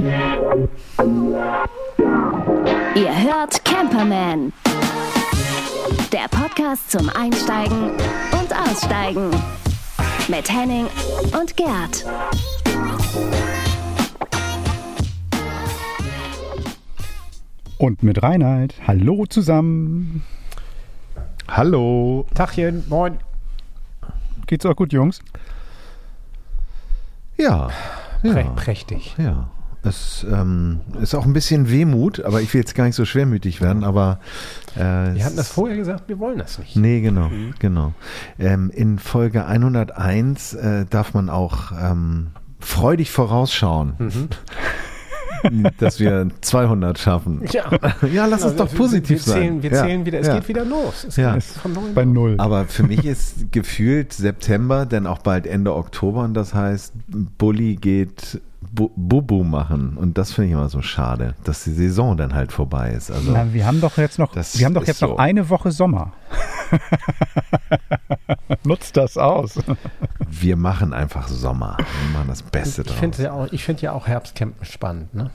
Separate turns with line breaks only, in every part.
Ihr hört Camperman. Der Podcast zum Einsteigen und Aussteigen. Mit Henning und Gerd.
Und mit Reinhard. Hallo zusammen.
Hallo.
Tachchen, moin.
Geht's auch gut, Jungs?
Ja. ja.
Prä prächtig.
Ja. Es ähm, ist auch ein bisschen Wehmut, aber ich will jetzt gar nicht so schwermütig werden, aber.
Äh, wir hatten das vorher gesagt, wir wollen das nicht.
Nee, genau, mhm. genau. Ähm, in Folge 101 äh, darf man auch ähm, freudig vorausschauen. Mhm. dass wir 200 schaffen.
Ja,
ja lass uns doch positiv
wir
sein.
Zählen, wir
ja.
zählen wieder, es
ja.
geht wieder los. Es
ja.
bei Null.
Aber für mich ist gefühlt September, denn auch bald Ende Oktober und das heißt, Bulli geht Bubu machen und das finde ich immer so schade, dass die Saison dann halt vorbei ist. Also
Na, wir haben doch jetzt noch, wir haben doch jetzt so. noch eine Woche Sommer. Nutzt das aus.
Wir machen einfach Sommer. Wir machen das Beste
ich
draus.
Find ja auch, ich finde ja auch Herbstcampen spannend, ne?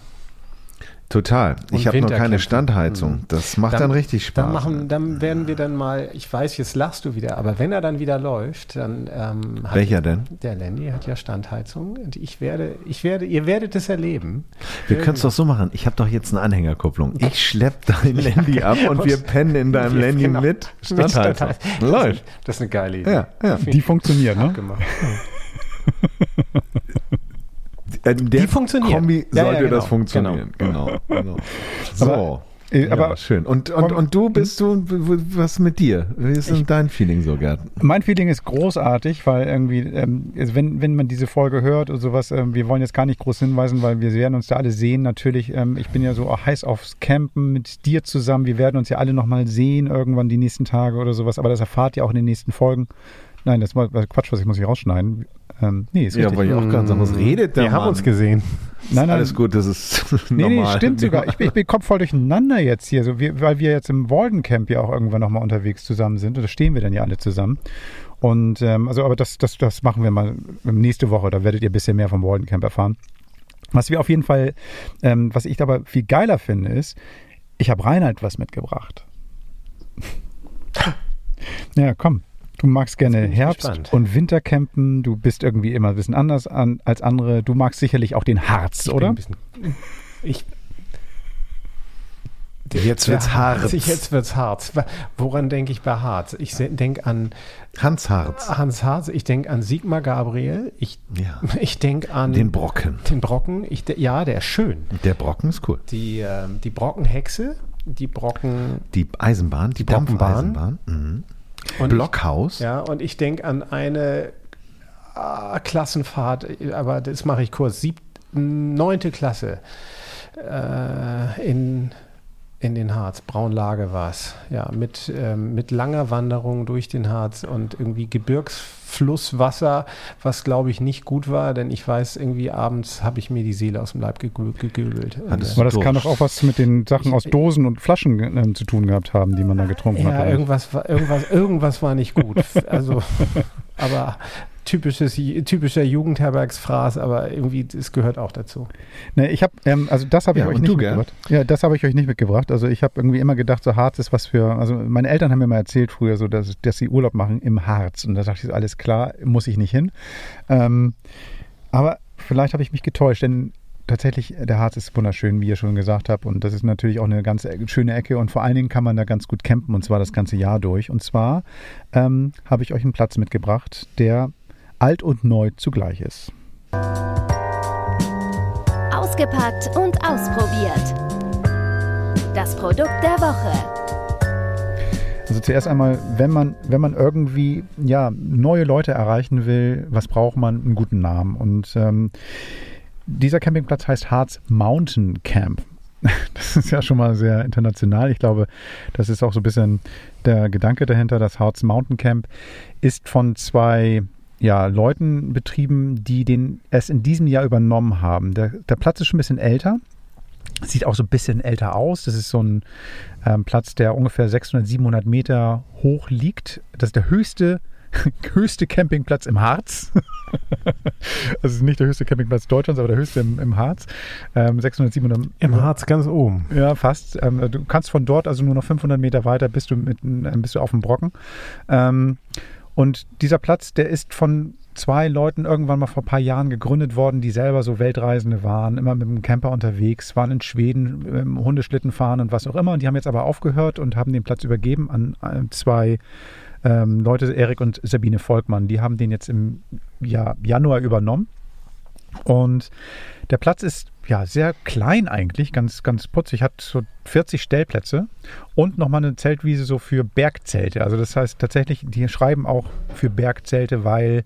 Total. Ich habe noch keine Standheizung. Das macht dann, dann richtig Spaß.
Dann, machen, dann werden wir dann mal, ich weiß, jetzt lachst du wieder, aber wenn er dann wieder läuft, dann ähm, hat
Welcher denn?
Der Landy hat ja Standheizung und ich werde, ich werde, ihr werdet es erläben.
Wir können es doch so machen. Ich habe doch jetzt eine Anhängerkupplung. Ich schlepp dein Landy ab und wir pennen in deinem Landy genau. mit Standheizung.
Läuft. Das ist eine geile Idee.
Ja, ja.
Die funktioniert, ne?
In der
die funktioniert.
Kombi
ja,
sollte
ja, genau.
das funktionieren. Genau. genau, genau. So.
Aber, äh, aber
ja, schön. Und, und, und du bist du, was mit dir? Wie ist denn dein Feeling so, Gerd?
Mein Feeling ist großartig, weil irgendwie, ähm, wenn, wenn man diese Folge hört und sowas, ähm, wir wollen jetzt gar nicht groß hinweisen, weil wir werden uns da alle sehen. Natürlich, ähm, ich bin ja so heiß aufs Campen mit dir zusammen. Wir werden uns ja alle nochmal sehen irgendwann die nächsten Tage oder sowas, aber das erfahrt ihr auch in den nächsten Folgen. Nein, das war Quatsch, was ich muss ich rausschneiden. Ähm, nee, ist
ja,
richtig.
weil ich auch ganz sagen, was redet der
Wir
Mann?
haben uns gesehen.
Nein, nein.
Alles gut, das ist
nee,
normal.
Nee, stimmt sogar. Ich bin, ich bin Kopf voll durcheinander jetzt hier, so wie, weil wir jetzt im Walden Camp ja auch irgendwann nochmal unterwegs zusammen sind. Und da stehen wir dann ja alle zusammen. Und ähm, also, aber das, das, das machen wir mal nächste Woche. Da werdet ihr ein bisschen mehr vom Walden Camp erfahren. Was wir auf jeden Fall, ähm, was ich aber viel geiler finde, ist, ich habe Reinhard was mitgebracht. ja, komm. Du magst gerne Herbst-
gespannt.
und Wintercampen. Du bist irgendwie immer ein bisschen anders an, als andere. Du magst sicherlich auch den Harz,
Ich
oder?
Bin ein bisschen, ich,
Jetzt wird's hart.
Jetzt wird's hart. Woran denke ich bei Harz? Ich denke an
Hans Harz.
Hans Harz, ich denke an Sigmar Gabriel, ich,
Ja.
ich denke an
Den Brocken.
den Brocken. Ich, ja, der ist schön.
Der Brocken ist cool.
Die, ähm, die Brockenhexe, die Brocken
Die Eisenbahn, die,
Brockenbahn.
Dampfeisenbahn. Mhm.
Und
Blockhaus.
Ich, ja, und ich denke an eine ah, Klassenfahrt, aber das mache ich kurz. Sieb, neunte Klasse äh, in in den Harz, Braunlage war es, ja, mit, ähm, mit langer Wanderung durch den Harz und irgendwie Gebirgsflusswasser, was glaube ich nicht gut war, denn ich weiß, irgendwie abends habe ich mir die Seele aus dem Leib Und,
Aber das kann doch auch was mit den Sachen aus Dosen und Flaschen äh, zu tun gehabt haben, die man da getrunken
Ja,
hat. oder?
irgendwas war, irgendwas, irgendwas war nicht gut. Also, aber typisches, typischer Jugendherbergsfraß, aber irgendwie, es gehört auch dazu.
Ne, ich habe, ähm, also das habe ich
Ja,
euch nicht
du,
mitgebracht. Ja, das habe ich euch nicht mitgebracht. Also ich habe irgendwie immer gedacht, so Harz ist was für, also meine Eltern haben mir mal erzählt früher so, dass, dass sie Urlaub machen im Harz. Und da dachte ich, alles klar, muss ich nicht hin. Ähm, aber vielleicht habe ich mich getäuscht, denn tatsächlich, der Harz ist wunderschön, wie ihr schon gesagt habt. Und das ist natürlich auch eine ganz e- schöne Ecke. Und vor allen Dingen kann man da ganz gut campen, und zwar das ganze Jahr durch. Und zwar ähm, habe ich euch einen Platz mitgebracht, der alt und neu zugleich ist.
Ausgepackt und ausprobiert. Das Produkt der Woche.
Also zuerst einmal, wenn man, wenn man irgendwie ja, neue Leute erreichen will, was braucht man? Einen guten Namen. Und ähm, dieser Campingplatz heißt Harz Mountain Camp. Das ist ja schon mal sehr international. Ich glaube, das ist auch so ein bisschen der Gedanke dahinter. Das Harz Mountain Camp ist von zwei ja, Leuten betrieben, die den es in diesem Jahr übernommen haben. Der, der Platz ist schon ein bisschen älter. Sieht auch so ein bisschen älter aus. Das ist so ein ähm, Platz, der ungefähr 600, 700 Meter hoch liegt. Das ist der höchste höchste Campingplatz im Harz. also nicht der höchste Campingplatz Deutschlands, aber der höchste im, im Harz. Ähm, 600, 700.
Im Harz ganz oben.
Ja, fast. Ähm, du kannst von dort also nur noch 500 Meter weiter bist du, mit, ähm, bist du auf dem Brocken. Ähm, und dieser Platz, der ist von zwei Leuten irgendwann mal vor ein paar Jahren gegründet worden, die selber so Weltreisende waren, immer mit dem Camper unterwegs, waren in Schweden, ähm, Hundeschlitten fahren und was auch immer. Und die haben jetzt aber aufgehört und haben den Platz übergeben an äh, zwei ähm, Leute, Erik und Sabine Volkmann. Die haben den jetzt im ja, Januar übernommen. Und der Platz ist ja sehr klein eigentlich, ganz, ganz putzig, hat so 40 Stellplätze und nochmal eine Zeltwiese so für Bergzelte. Also das heißt tatsächlich, die schreiben auch für Bergzelte, weil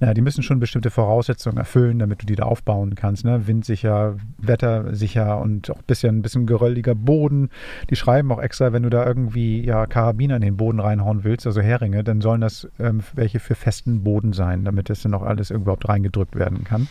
naja, die müssen schon bestimmte Voraussetzungen erfüllen, damit du die da aufbauen kannst. Ne? Windsicher, wettersicher und auch ein bisschen, ein bisschen gerölliger Boden. Die schreiben auch extra, wenn du da irgendwie ja, Karabiner in den Boden reinhauen willst, also Heringe, dann sollen das ähm, welche für festen Boden sein, damit das dann auch alles überhaupt reingedrückt werden kann.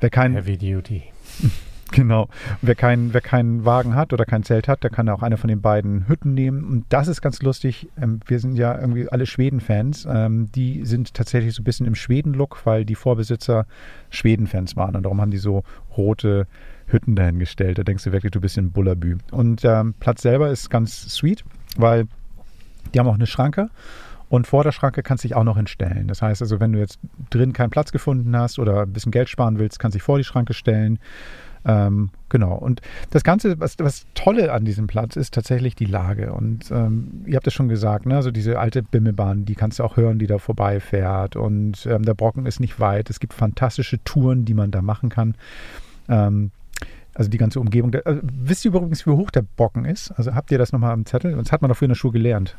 Wer kein,
Heavy Duty.
Genau. Wer, kein, wer keinen Wagen hat oder kein Zelt hat, der kann auch eine von den beiden Hütten nehmen. Und das ist ganz lustig. Ähm, wir sind ja irgendwie alle Schweden-Fans. Ähm, die sind tatsächlich so ein bisschen im Schweden-Look, weil die Vorbesitzer Schweden-Fans waren. Und darum haben die so rote Hütten dahingestellt. Da denkst du wirklich, du bist in Bullabü. Und ähm, Platz selber ist ganz sweet, weil die haben auch eine Schranke. Und vor der Schranke kannst du dich auch noch hinstellen. Das heißt also, wenn du jetzt drin keinen Platz gefunden hast oder ein bisschen Geld sparen willst, kannst du dich vor die Schranke stellen. Ähm, genau. Und das Ganze, was, was Tolle an diesem Platz ist tatsächlich die Lage. Und ähm, ihr habt es schon gesagt, ne? also diese alte Bimmelbahn, die kannst du auch hören, die da vorbeifährt. Und ähm, der Brocken ist nicht weit. Es gibt fantastische Touren, die man da machen kann. Ähm, also die ganze Umgebung. Der, also wisst ihr übrigens, wie hoch der Brocken ist? Also habt ihr das nochmal am Zettel? Das hat man doch früher in der Schule gelernt.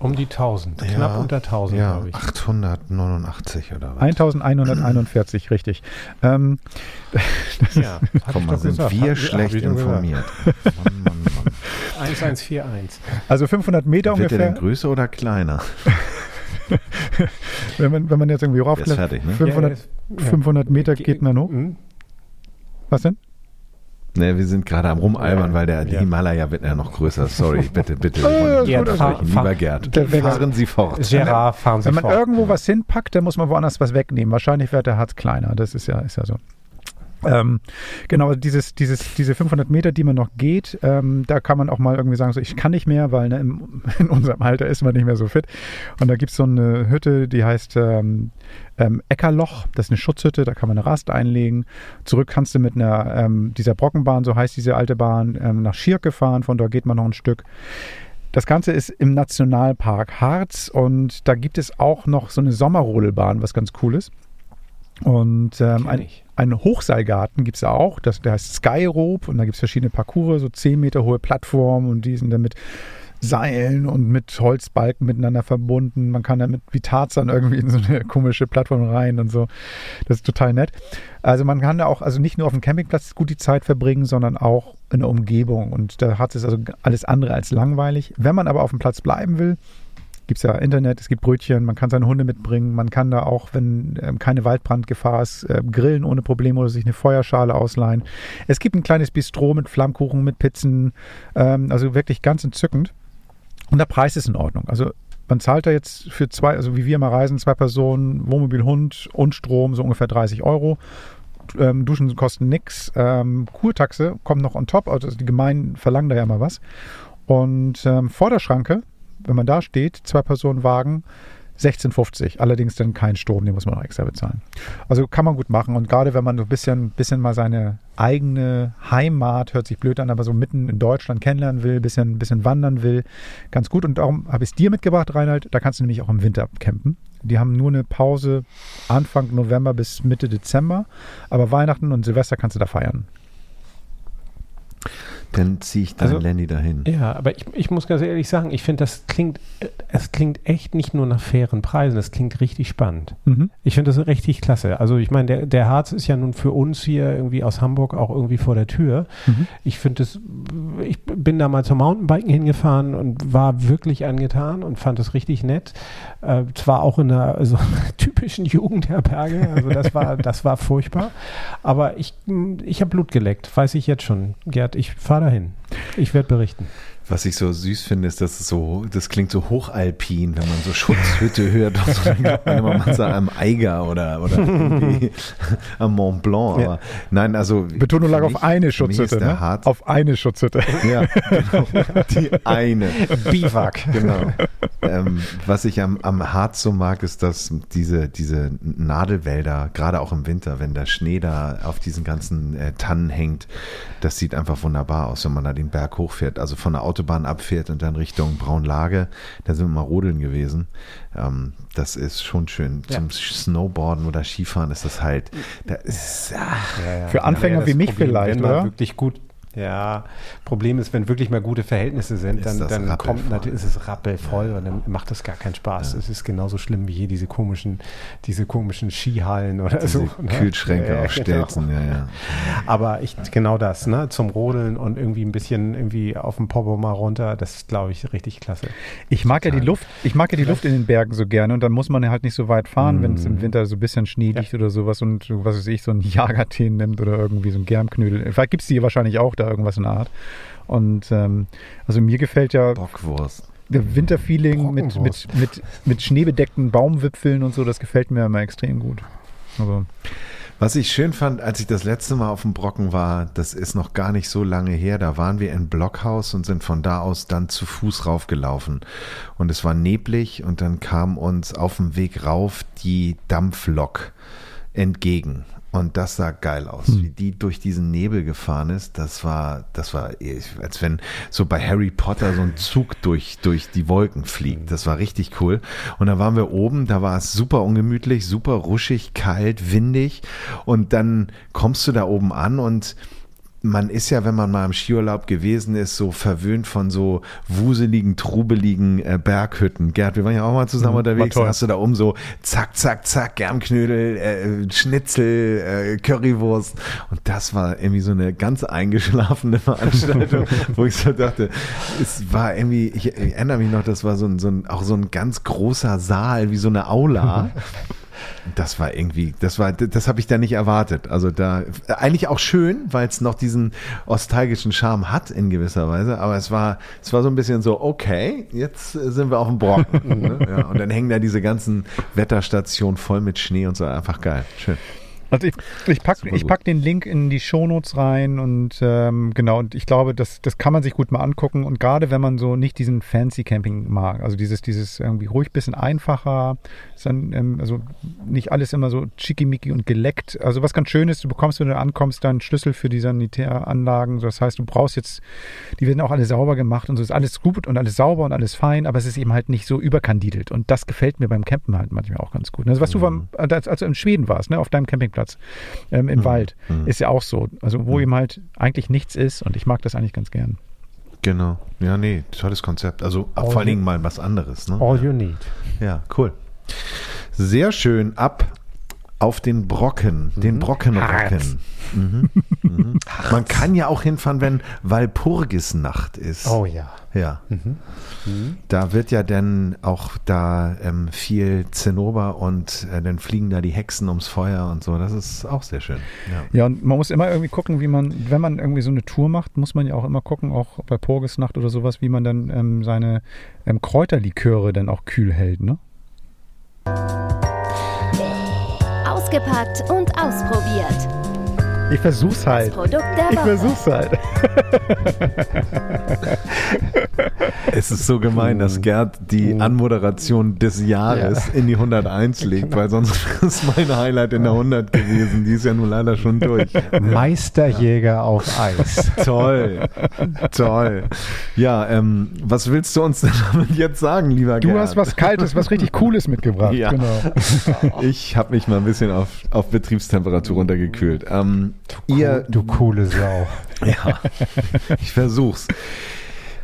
Um die 1000, knapp
Ja,
unter 1000,
Ja,
glaube ich.
889 oder was?
1141, richtig. Ähm,
Ja,
Komm mal, sind
gesagt.
wir schlecht informiert. Mann, Mann, Mann.
1141.
also 500 Meter
Wird der denn
ungefähr.
größer oder kleiner?
Wenn man, wenn man jetzt irgendwie raufklettert,
ne?
500,
Ja, ja.
500 Meter geht man hoch.
Hm?
Was denn?
Ne, wir sind gerade am Rumalbern, weil der
ja.
Himalaya wird ja noch größer. Sorry, bitte, bitte. Wir unterbrechen.
fahr-
Lieber Gerd, fahren Sie fort.
Gerard, fahren Sie
Wenn man
fort.
irgendwo was hinpackt, dann muss man woanders was wegnehmen. Wahrscheinlich wird der Harz kleiner. Das ist ja, ist ja so. Ähm, genau, dieses, dieses, diese 500 Meter, die man noch geht, ähm, da kann man auch mal irgendwie sagen, so, ich kann nicht mehr, weil ne, im, in unserem Alter ist man nicht mehr so fit. Und da gibt es so eine Hütte, die heißt ähm, ähm, Eckerloch. Das ist eine Schutzhütte, da kann man eine Rast einlegen. Zurück kannst du mit einer ähm, dieser Brockenbahn, so heißt diese alte Bahn, ähm, nach Schirke fahren. Von dort geht man noch ein Stück. Das Ganze ist im Nationalpark Harz und da gibt es auch noch so eine Sommerrodelbahn, was ganz cool ist. Und ähm, ein,
ich.
Einen Hochseilgarten gibt es auch, das, der heißt Skyrope und da gibt es verschiedene Parcours, so 10 Meter hohe Plattformen und die sind dann mit Seilen und mit Holzbalken miteinander verbunden. Man kann damit wie Tarzan irgendwie in so eine komische Plattform rein und so. Das ist total nett. Also man kann da auch, also nicht nur auf dem Campingplatz gut die Zeit verbringen, sondern auch in der Umgebung. Und da hat es also alles andere als langweilig. Wenn man aber auf dem Platz bleiben will, gibt es ja Internet, es gibt Brötchen, man kann seine Hunde mitbringen, man kann da auch, wenn ähm, keine Waldbrandgefahr ist, äh, grillen ohne Probleme oder sich eine Feuerschale ausleihen. Es gibt ein kleines Bistro mit Flammkuchen, mit Pizzen, ähm, also wirklich ganz entzückend. Und der Preis ist in Ordnung. Also man zahlt da jetzt für zwei, also wie wir mal reisen, zwei Personen, Wohnmobil, Hund und Strom, so ungefähr 30 Euro. Ähm, Duschen kosten nix. Ähm, Kurtaxe kommt noch on top, also die Gemeinden verlangen da ja mal was. Und ähm, vor der Schranke, wenn man da steht, zwei Personen Wagen, 16,50. Allerdings dann kein Strom, den muss man auch extra bezahlen. Also kann man gut machen. Und gerade wenn man so ein bisschen, bisschen mal seine eigene Heimat, hört sich blöd an, aber so mitten in Deutschland kennenlernen will, bisschen, bisschen wandern will, ganz gut. Und darum habe ich es dir mitgebracht, Reinhard. Da kannst du nämlich auch im Winter campen. Die haben nur eine Pause Anfang November bis Mitte Dezember. Aber Weihnachten und Silvester kannst du da feiern.
Dann ziehe ich deinen
Also-
Lenny dahin.
Ja, aber ich, ich muss ganz ehrlich sagen, ich finde, das klingt, es klingt echt nicht nur nach fairen Preisen, es klingt richtig spannend.
Mhm.
Ich finde das richtig klasse. Also ich meine, der, der Harz ist ja nun für uns hier irgendwie aus Hamburg auch irgendwie vor der Tür.
Mhm.
Ich finde es, ich bin da mal zum Mountainbiken hingefahren und war wirklich angetan und fand es richtig nett. Äh, zwar auch in einer so typischen Jugendherberge, also das war, das war furchtbar. Aber ich, ich habe Blut geleckt, weiß ich jetzt schon. Gerd, ich fahre dahin. Ich werde berichten.
Was ich so süß finde, ist, dass es so, das klingt so hochalpin, wenn man so Schutzhütte hört. Und so, dann glaubt man immer, man sei am Eiger oder, oder irgendwie am Mont Blanc. Aber nein, also.
Betonung lag auf eine Schutzhütte, ne?
Harz,
Auf eine Schutzhütte.
ja, genau. Die eine.
Biwak.
Genau. ähm, was ich am, am Harz so mag, ist, dass diese, diese Nadelwälder, gerade auch im Winter, wenn der Schnee da auf diesen ganzen äh, Tannen hängt, das sieht einfach wunderbar aus, wenn man da den Berg hochfährt. Also von der Autobahn abfährt und dann Richtung Braunlage. Da sind wir mal rodeln gewesen. Ähm, das ist schon schön.
Ja.
Zum Snowboarden oder Skifahren ist das halt, da ist, ah,
Ja, ja.
Für Anfänger wie mich
Problem,
vielleicht,
wenn man
oder?
wirklich gut. Ja, Problem ist, wenn wirklich mal gute Verhältnisse sind, dann, dann kommt natürlich, ist es rappelvoll und dann macht das gar keinen Spaß. Es ist genauso schlimm wie hier diese komischen, diese komischen Skihallen oder
diese
so. ne?
Kühlschränke
Ja,
auf
genau.
Stelzen, ja, ja.
Aber ich, genau das, ne? Zum Rodeln und irgendwie ein bisschen irgendwie auf dem Popo mal runter, das ist, glaube ich, richtig klasse.
Ich mag ja die Luft, ich mag ja die Luft in den Bergen so gerne und dann muss man ja halt nicht so weit fahren, wenn es
Mhm.
im Winter so ein bisschen Schnee liegt oder sowas und was weiß ich, so ein Jagertee nimmt oder irgendwie so ein Germknödel. Vielleicht gibt es die hier wahrscheinlich auch da irgendwas in der Art. Und ähm, also mir gefällt ja
Bockwurst.
der Winterfeeling mit, mit, mit, mit schneebedeckten Baumwipfeln und so, das gefällt mir immer extrem gut. Also,
Was ich schön fand, als ich das letzte Mal auf dem Brocken war, das ist noch gar nicht so lange her, da waren wir in Blockhaus und sind von da aus dann zu Fuß raufgelaufen. Und es war neblig und dann kam uns auf dem Weg rauf die Dampflok entgegen. Und das sah geil aus, wie die durch diesen Nebel gefahren ist. Das war, das war, als wenn so bei Harry Potter so ein Zug durch, durch die Wolken fliegt. Das war richtig cool. Und da waren wir oben, da war es super ungemütlich, super ruschig, kalt, windig. Und dann kommst du da oben an und man ist ja, wenn man mal im Skiurlaub gewesen ist, so verwöhnt von so wuseligen, trubeligen äh, Berghütten. Gerd, wir waren ja auch mal zusammen
Mhm,
unterwegs. Da hast du da oben so zack, zack, zack, Germknödel, äh, Schnitzel, äh, Currywurst. Und das war irgendwie so eine ganz eingeschlafene Veranstaltung, wo ich so dachte, es war irgendwie, ich, ich erinnere mich noch, das war so ein, so ein, auch so ein ganz großer Saal, wie so eine Aula. Das war irgendwie, das war, das habe ich da nicht erwartet. Also da eigentlich auch schön, weil es noch diesen nostalgischen Charme hat in gewisser Weise. Aber es war, es war so ein bisschen so, okay, jetzt sind wir auf dem Brocken. ne? ja, und dann hängen da diese ganzen Wetterstationen voll mit Schnee und so, einfach geil, schön.
Also ich, ich pack,
Super
ich pack den Link in die Shownotes rein und ähm, genau, und ich glaube, das, das kann man sich gut mal angucken. Und gerade wenn man so nicht diesen Fancy Camping mag, also dieses, dieses irgendwie ruhig bisschen einfacher, dann, ähm, also nicht alles immer so schickimicki und geleckt. Also was ganz schön ist, du bekommst, wenn du ankommst, dann Schlüssel für die Sanitäranlagen. Das heißt, du brauchst jetzt, die werden auch alle sauber gemacht und so ist alles gut und alles sauber und alles fein, aber es ist eben halt nicht so überkandidelt. Und das gefällt mir beim Campen halt manchmal auch ganz gut. Also was du vom, als, als du in Schweden warst, ne, auf deinem Campingplatz ähm, im Wald, ist ja auch so. Also wo eben halt eigentlich nichts ist und ich mag das eigentlich ganz gern.
Genau. Ja, nee, tolles Konzept. Also vor allen Dingen mal was anderes. Ne?
All you need.
Ja, cool. Sehr schön. Ab auf den Brocken, den Brockenrocken. Mhm. Mhm. Man kann ja auch hinfahren, wenn Walpurgisnacht ist.
Oh ja.
Ja. Da wird ja dann auch da ähm, viel Zinnober und äh, dann fliegen da die Hexen ums Feuer und so. Das ist auch sehr schön. Ja.
Ja, und man muss immer irgendwie gucken, wie man, wenn man irgendwie so eine Tour macht, muss man ja auch immer gucken, auch bei Purgisnacht oder sowas, wie man dann ähm, seine ähm, Kräuterliköre dann auch kühl hält, ne?
Ausgepackt und ausprobiert.
Ich versuch's
Das
halt.
Produkt der
Ich versuch's halt.
Es ist so gemein, dass Gerd die Anmoderation des Jahres in die 101 legt, weil sonst ist mein Highlight in der 100 gewesen. Die ist ja nun leider schon durch.
Meisterjäger auf Eis.
Toll, toll. Ja, ähm, was willst du uns denn damit jetzt sagen, lieber
Du
Gerd?
hast was Kaltes, was richtig Cooles mitgebracht.
Ja.
Genau.
Ich habe mich mal ein bisschen auf, auf Betriebstemperatur runtergekühlt. Ähm, ihr,
Du coole Sau.
ja, ich versuch's.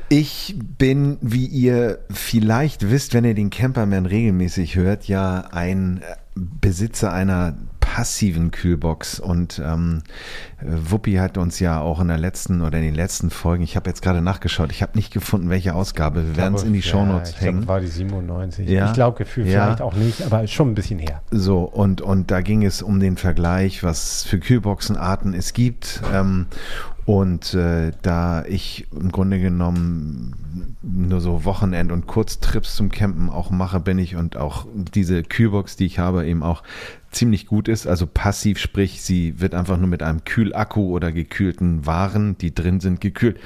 Ich bin, wie ihr vielleicht wisst, wenn ihr den Camperman regelmäßig hört, ja ein Besitzer einer passiven Kühlbox und ähm, Wuppi hat uns ja auch in der letzten oder in den letzten Folgen, ich habe jetzt gerade nachgeschaut, ich habe nicht gefunden, welche Ausgabe, wir werden es in die Shownotes
ich glaub,
hängen.
war die 97.
Ja.
Ich glaube, Gefühl
Ja.
vielleicht auch nicht, aber schon ein bisschen her.
So, und, und da ging es um den Vergleich, was für Kühlboxenarten es gibt. Ähm, Und äh, da ich im Grunde genommen nur so Wochenend- und Kurztrips zum Campen auch mache, bin ich und auch diese Kühlbox, die ich habe, eben auch ziemlich gut ist. Also passiv, sprich, sie wird einfach nur mit einem Kühlakku oder gekühlten Waren, die drin sind, gekühlt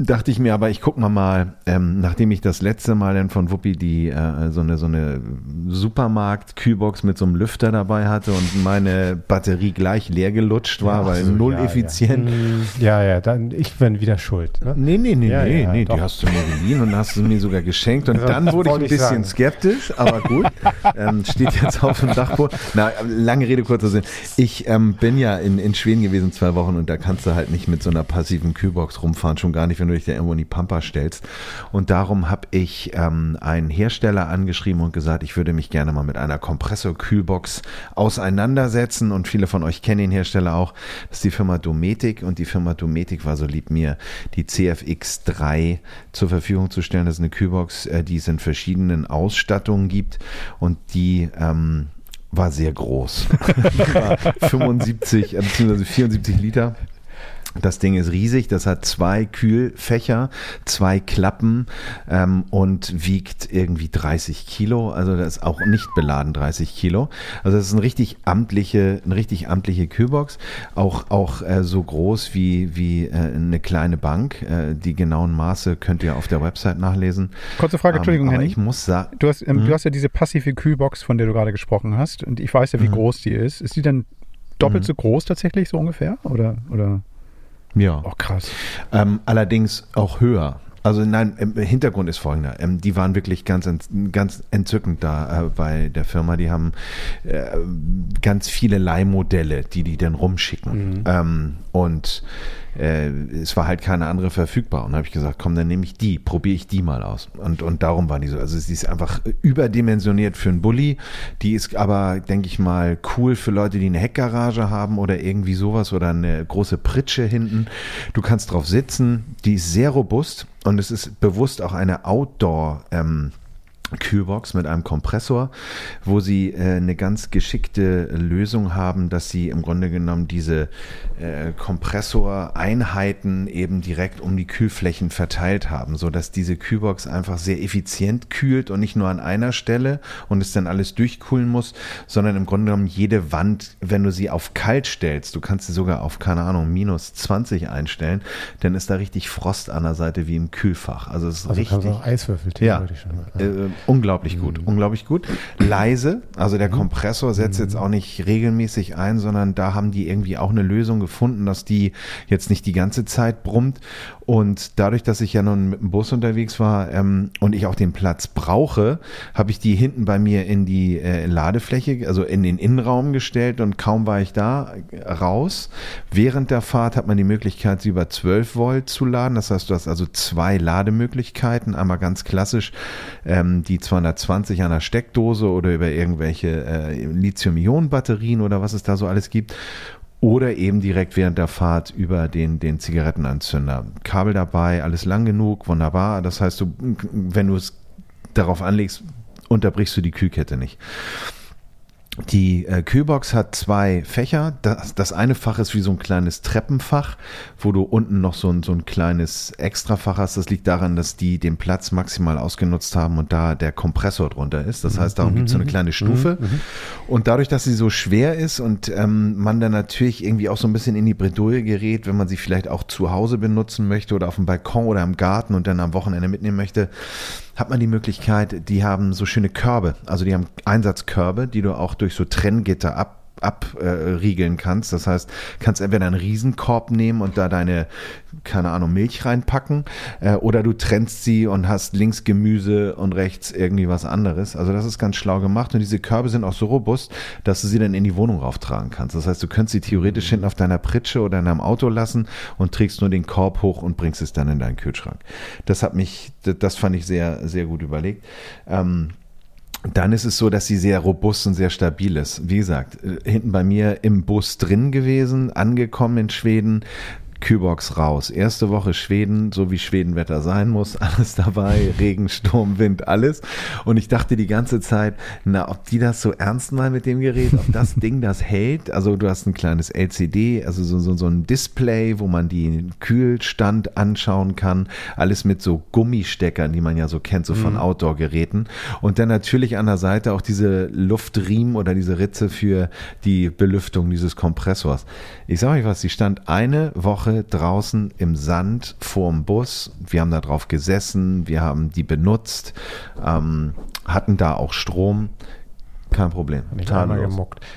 dachte ich mir aber, ich gucke mal mal, ähm, nachdem ich das letzte Mal dann von Wuppi die äh, so eine so eine Supermarkt-Kühlbox mit so einem Lüfter dabei hatte und meine Batterie gleich leer gelutscht war,
Ja,
weil
so,
null
ja,
effizient.
Ja, ja, dann ich bin wieder schuld. Ne?
Nee, nee, nee,
Ja,
nee,
ja,
nee,
doch.
die hast du mir geliehen und hast du mir sogar geschenkt. Und
Also,
dann wurde ich ein bisschen
sagen.
skeptisch, aber gut. ähm, steht jetzt auf dem Dachboden. Na, lange Rede, kurzer Sinn. Ich ähm, bin ja in, in Schweden gewesen zwei Wochen und da kannst du halt nicht mit so einer passiven Kühlbox rumfahren, schon gar nicht, wenn du dich da irgendwo in die Pampa stellst. Und darum habe ich ähm, einen Hersteller angeschrieben und gesagt, ich würde mich gerne mal mit einer Kompressor-Kühlbox auseinandersetzen. Und viele von euch kennen den Hersteller auch. Das ist die Firma Dometic und die Firma Dometic war so lieb, mir die CFX3 zur Verfügung zu stellen. Das ist eine Kühlbox, äh, die es in verschiedenen Ausstattungen gibt und die ähm, war sehr groß. War 75 äh, bzw. 74 Liter. Das Ding ist riesig, das hat zwei Kühlfächer, zwei Klappen ähm, und wiegt irgendwie 30 Kilo. Also das ist auch nicht beladen 30 Kilo. Also das ist eine richtig amtliche, eine richtig amtliche Kühlbox, auch auch äh, so groß wie wie äh, eine kleine Bank. Äh, die genauen Maße könnt ihr auf der Website nachlesen.
Kurze Frage, Entschuldigung,
ähm,
Henning.
ich muss sagen,
Du hast, ähm, du hast ja diese passive Kühlbox, von der du gerade gesprochen hast. Und ich weiß ja, wie
Mhm.
groß die ist. Ist die denn doppelt
Mhm.
so groß tatsächlich, so ungefähr? Oder, oder?
Ja.
Oh, krass.
Ähm, allerdings auch höher. Also nein, im Hintergrund ist folgender. Ähm, die waren wirklich ganz, ganz entzückend da äh, bei der Firma. Die haben äh, ganz viele Leihmodelle, die die dann rumschicken. Ähm, und äh, es war halt keine andere verfügbar. Und habe ich gesagt, komm, dann nehme ich die, probiere ich die mal aus. Und, und darum war die so. Also sie ist einfach überdimensioniert für einen Bulli. Die ist aber, denke ich mal, cool für Leute, die eine Heckgarage haben oder irgendwie sowas oder eine große Pritsche hinten. Du kannst drauf sitzen. Die ist sehr robust und es ist bewusst auch eine Outdoor- ähm, Kühlbox mit einem Kompressor, wo sie äh, eine ganz geschickte Lösung haben, dass sie im Grunde genommen diese äh, Kompressoreinheiten eben direkt um die Kühlflächen verteilt haben, so dass diese Kühlbox einfach sehr effizient kühlt und nicht nur an einer Stelle und es dann alles durchkühlen muss, sondern im Grunde genommen jede Wand, wenn du sie auf kalt stellst, du kannst sie sogar auf keine Ahnung minus 20 einstellen, dann ist da richtig Frost an der Seite wie im Kühlfach. Also es ist
Also
richtig
kannst du auch Eiswürfel
ja,
theoretisch. ne?
äh, unglaublich gut, unglaublich gut. Leise, also
Mhm.
der Kompressor setzt jetzt auch nicht regelmäßig ein, sondern da haben die irgendwie auch eine Lösung gefunden, dass die jetzt nicht die ganze Zeit brummt. Und dadurch, dass ich ja nun mit dem Bus unterwegs war ähm, und ich auch den Platz brauche, habe ich die hinten bei mir in die äh, Ladefläche, also in den Innenraum gestellt und kaum war ich da äh, raus. Während der Fahrt hat man die Möglichkeit, sie über 12 Volt zu laden. Das heißt, du hast also zwei Lademöglichkeiten. Einmal ganz klassisch ähm, die 220 an der Steckdose oder über irgendwelche äh, Lithium-Ionen-Batterien oder was es da so alles gibt. Oder eben direkt während der Fahrt über den, den Zigarettenanzünder. Kabel dabei, alles lang genug, wunderbar. Das heißt, du, wenn du es darauf anlegst, unterbrichst du die Kühlkette nicht. Die äh, Kühlbox hat zwei Fächer. Das, das eine Fach ist wie so ein kleines Treppenfach, wo du unten noch so ein, so ein kleines Extrafach hast. Das liegt daran, dass die den Platz maximal ausgenutzt haben und da der Kompressor drunter ist. Das heißt, darum gibt es so eine kleine Stufe. Und dadurch, dass sie so schwer ist und ähm, man dann natürlich irgendwie auch so ein bisschen in die Bredouille gerät, wenn man sie vielleicht auch zu Hause benutzen möchte oder auf dem Balkon oder im Garten und dann am Wochenende mitnehmen möchte, hat man die Möglichkeit, die haben so schöne Körbe, also die haben Einsatzkörbe, die du auch durch so Trenngitter ab abriegeln kannst. Das heißt, kannst entweder einen Riesenkorb nehmen und da deine, keine Ahnung, Milch reinpacken, äh, oder du trennst sie und hast links Gemüse und rechts irgendwie was anderes. Also das ist ganz schlau gemacht und diese Körbe sind auch so robust, dass du sie dann in die Wohnung rauftragen kannst. Das heißt, du könntest sie theoretisch hinten auf deiner Pritsche oder in deinem Auto lassen und trägst nur den Korb hoch und bringst es dann in deinen Kühlschrank. Das hat mich, das fand ich sehr, sehr gut überlegt. Ähm, dann ist es so, dass sie sehr robust und sehr stabil ist. Wie gesagt, äh, hinten bei mir im Bus drin gewesen, angekommen in Schweden, Kühlbox raus. Erste Woche Schweden, so wie Schwedenwetter sein muss, alles dabei, Regen, Sturm, Wind, alles. Und ich dachte die ganze Zeit, na, ob die das so ernst meinen mit dem Gerät, ob das Ding das hält. Also du hast ein kleines LCD, also so, so, so ein Display, wo man den Kühlstand anschauen kann. Alles mit so Gummisteckern, die man ja so kennt, so von Outdoor-Geräten. Und dann natürlich an der Seite auch diese Luftriemen oder diese Ritze für die Belüftung dieses Kompressors. Ich sage euch was, die stand eine Woche draußen im Sand vorm Bus. Wir haben da drauf gesessen, wir haben die benutzt, ähm, hatten da auch Strom. Kein Problem. Tadellos.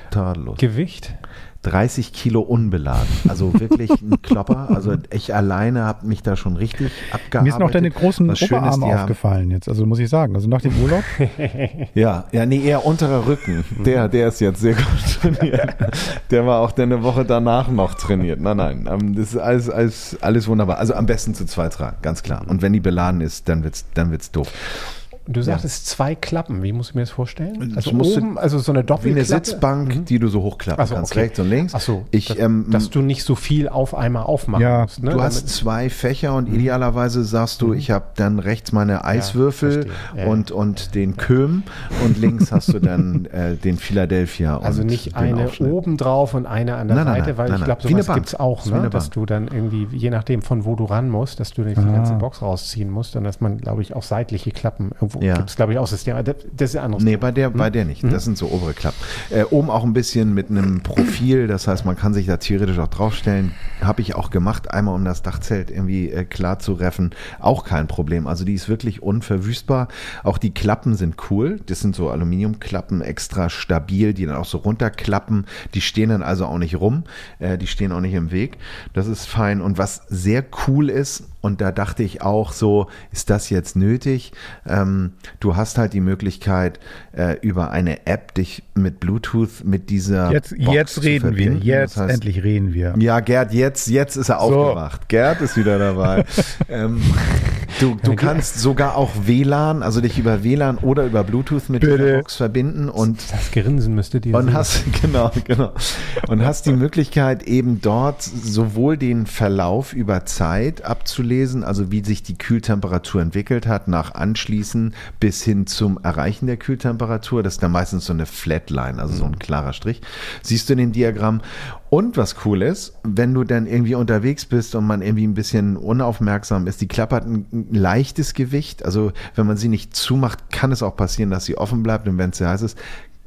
Tadellos.
Gewicht?
30 Kilo unbeladen. Also wirklich ein Klopper. Also ich alleine habe mich da schon richtig abgearbeitet.
Mir sind noch deine großen
Was ist,
Oberarme
haben-
aufgefallen jetzt, also muss ich sagen. Also nach dem Urlaub,
Ja, ja, nee, eher unterer Rücken. Der, der ist jetzt sehr gut trainiert. Der war auch dann eine Woche danach noch trainiert. Nein, nein, ähm, das ist alles, alles, alles wunderbar. Also am besten zu zweit tragen, ganz klar. Und wenn die beladen ist, dann wird's, dann wird's doof.
Du sagtest zwei Klappen. Wie muss ich mir das vorstellen?
Das
Also
du-
oben, also so eine
Wie eine
Doppelklappe?
Sitzbank, die du so hochklappen
so,
kannst,
okay.
rechts und links.
Ach so,
ich,
dass,
ähm,
dass du nicht so viel auf einmal aufmachen
Ja,
musst. Ne?
Du hast zwei Fächer und idealerweise sagst du, ich habe dann rechts meine Eiswürfel.
Ja, ja.
und, und den Köhm und links hast du dann äh, den Philadelphia.
also nicht eine
Aufschnitt.
oben drauf und eine an der
Nein,
Seite,
nein,
weil
nein,
ich glaube, sowas gibt es auch,
Das
ne? dass du dann irgendwie, je nachdem von wo du ran musst, dass du die
Ah.
ganze Box rausziehen musst und dass man, glaube ich, auch seitliche Klappen irgendwo
Ja.
gibt es, glaube ich, auch System. Das, das ist ein anderes
Nee,
Thema.
bei der, bei der nicht. Das sind so obere Klappen. Äh, oben auch ein bisschen mit einem Profil, das heißt, man kann sich da theoretisch auch draufstellen. Habe ich auch gemacht, einmal um das Dachzelt irgendwie äh, klar zu reffen. Auch kein Problem. Also die ist wirklich unverwüstbar. Auch die Klappen sind cool. Das sind so Aluminiumklappen, extra stabil, die dann auch so runterklappen. Die stehen dann also auch nicht rum. Äh, die stehen auch nicht im Weg. Das ist fein. Und was sehr cool ist, und da dachte ich auch so, ist das jetzt nötig? Ähm, du hast halt die Möglichkeit, äh, über eine App dich mit Bluetooth mit dieser
jetzt,
Box
jetzt
zu
reden wir, jetzt
Das heißt,
endlich reden wir.
ja, Gerd, jetzt, jetzt ist er aufgewacht. Gerd ist wieder dabei. ähm, du, du kannst sogar auch WLAN, also dich über WLAN oder über Bluetooth mit
Bitte.
dieser Box verbinden und
Das Grinsen müsstet ihr
und
sehen.
hast genau genau und hast die Möglichkeit eben dort sowohl den Verlauf über Zeit abzulesen, also wie sich die Kühltemperatur entwickelt hat nach Anschließen bis hin zum Erreichen der Kühltemperatur. Das ist dann meistens so eine Flatline, also so ein klarer Strich. Siehst du in dem Diagramm. Und was cool ist, wenn du dann irgendwie unterwegs bist und man irgendwie ein bisschen unaufmerksam ist, die Klappe hat ein ein leichtes Gewicht. Also wenn man sie nicht zumacht, kann es auch passieren, dass sie offen bleibt und wenn es sehr heiß ist,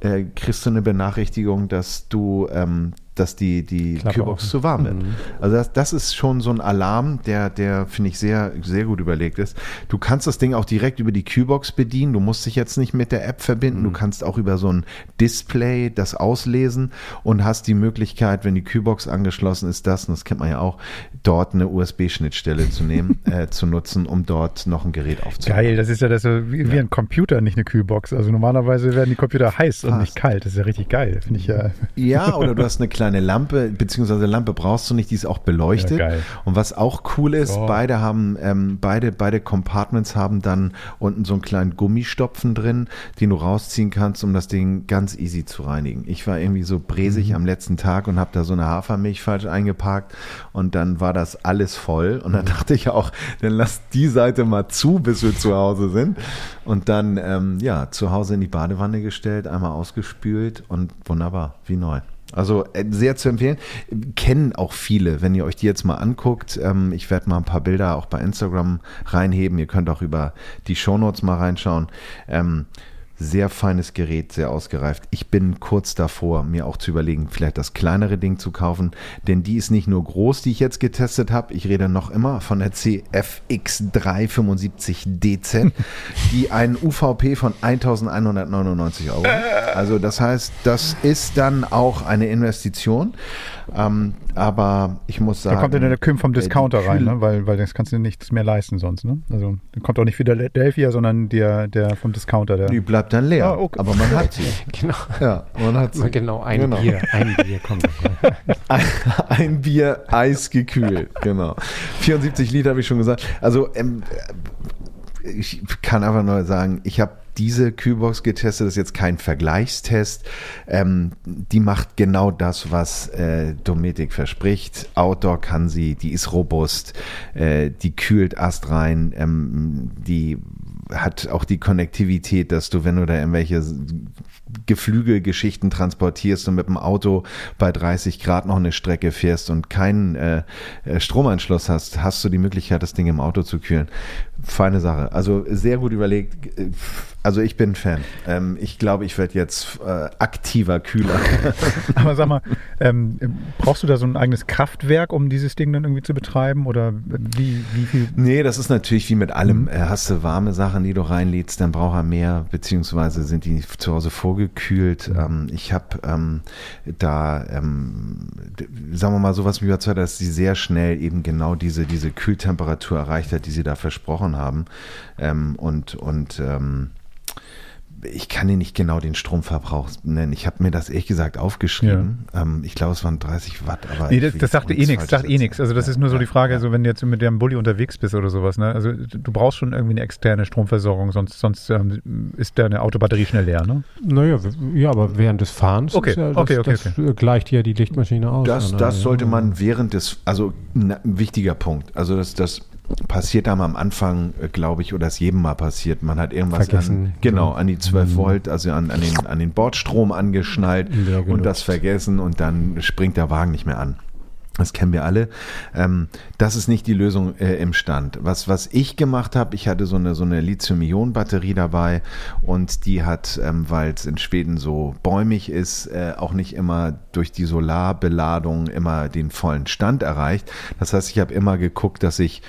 äh, kriegst du eine Benachrichtigung, dass du, ähm, dass die, die
Klappe
Kühlbox
offen.
zu warm wird.
Mhm.
Also das, das ist schon so ein Alarm, der, der finde ich sehr, sehr gut überlegt ist. Du kannst das Ding auch direkt über die Kühlbox bedienen. Du musst dich jetzt nicht mit der App verbinden.
Mhm.
Du kannst auch über so ein Display das auslesen und hast die Möglichkeit, wenn die Kühlbox angeschlossen ist, das, und das kennt man ja auch, dort eine USB-Schnittstelle zu nehmen, äh, zu nutzen, um dort noch ein Gerät aufzunehmen.
Geil, das ist ja das wie, wie ein Computer, nicht eine Kühlbox. Also normalerweise werden die Computer heiß und
Fast.
nicht kalt. Das ist ja richtig geil. Finde ich ja.
Ja, oder du hast eine kleine Lampe, beziehungsweise Lampe brauchst du nicht, die ist auch beleuchtet.
Ja.
Und was auch cool ist,
So.
beide haben, ähm, beide, beide Compartments haben dann unten so einen kleinen Gummistopfen drin, den du rausziehen kannst, um das Ding ganz easy zu reinigen. Ich war irgendwie so bresig am letzten Tag und habe da so eine Hafermilch falsch eingeparkt und dann war das alles voll. Und dann dachte ich auch, dann lass die Seite mal zu, bis wir zu Hause sind. Und dann, ähm, ja, zu Hause in die Badewanne gestellt, einmal ausgespült und wunderbar, wie neu. Also äh, sehr zu empfehlen. Kennen auch viele, wenn ihr euch die jetzt mal anguckt. Ähm, ich werde mal ein paar Bilder auch bei Instagram reinheben. Ihr könnt auch über die Shownotes mal reinschauen. Sehr feines Gerät, sehr ausgereift. Ich bin kurz davor, mir auch zu überlegen, vielleicht das kleinere Ding zu kaufen, denn die ist nicht nur groß, die ich jetzt getestet habe. Ich rede noch immer von der CFX375DZ, die einen UVP von 1199 Euro. hat. Also das heißt, das ist dann auch eine Investition. Ähm, aber ich muss sagen,
Da kommt dann der Küm vom
äh,
Discounter rein, ne? weil, weil das kannst du nichts mehr leisten sonst. Ne? Also dann kommt auch nicht wieder der Delphia, sondern der, der vom Discounter. Der,
Die bleibt dann leer,
Ah, okay.
aber man hat sie.
Genau,
Ja, man hat sie.
genau ein
Genau.
Bier. Ein Bier kommt.
Ein, ein Bier eisgekühlt, genau. 74 Liter habe ich schon gesagt. Also ähm, ich kann einfach nur sagen, ich habe diese Kühlbox getestet, das ist jetzt kein Vergleichstest. Ähm, die macht genau das, was äh, Dometic verspricht. Outdoor kann sie, die ist robust, äh, die kühlt astrein, ähm, die hat auch die Konnektivität, dass du, wenn du da irgendwelche Geflügelgeschichten transportierst und mit dem Auto bei 30 Grad noch eine Strecke fährst und keinen äh, äh, Stromanschluss hast, hast du die Möglichkeit, das Ding im Auto zu kühlen. Feine Sache. Also sehr gut überlegt. Also ich bin Fan. Ähm, ich glaube, ich werde jetzt äh, aktiver Kühler.
Aber sag mal, ähm, brauchst du da so ein eigenes Kraftwerk, um dieses Ding dann irgendwie zu betreiben? Oder wie, wie viel?
Nee, das ist natürlich wie mit allem. Mhm. Äh, hast du warme Sachen, die du reinlädst, dann braucht er mehr, beziehungsweise sind die zu Hause vorgekühlt. Mhm. Ähm, ich habe ähm, da, ähm, sagen wir mal, sowas wie überzeugt, dass sie sehr schnell eben genau diese, diese Kühltemperatur erreicht hat, die sie da versprochen haben. Ähm, und und ich kann dir nicht genau den Stromverbrauch nennen. Ich habe mir das ehrlich gesagt aufgeschrieben. Ja. Ähm, ich glaube, es waren 30 Watt.
Aber nee, das, das sagte eh nichts, sagt eh nichts. Also das ja, ist nur so die Frage, ja. so wenn du jetzt mit dem Bulli unterwegs bist oder sowas. Ne? Also du brauchst schon irgendwie eine externe Stromversorgung, sonst, sonst ähm, ist deine Autobatterie schnell leer. Ne?
Naja, ja, aber während des Fahrens
okay.
ja,
das, okay, okay,
das okay. gleicht ja die Lichtmaschine aus.
Das, das sollte man während des, also ein wichtiger Punkt. Also das, das passiert einem am Anfang, äh, glaube ich, oder es jedem mal passiert. Man hat irgendwas
vergessen.
An, genau, an die 12 mhm. Volt, also an, an, den, an den Bordstrom angeschnallt ja, und das vergessen und dann springt der Wagen nicht mehr an. Das kennen wir alle. Ähm, das ist nicht die Lösung äh, im Stand. Was, was ich gemacht habe, ich hatte so eine, so eine Lithium-Ionen-Batterie dabei und die hat, ähm, weil es in Schweden so bäumig ist, äh, auch nicht immer durch die Solarbeladung immer den vollen Stand erreicht. Das heißt, ich habe immer geguckt, dass ich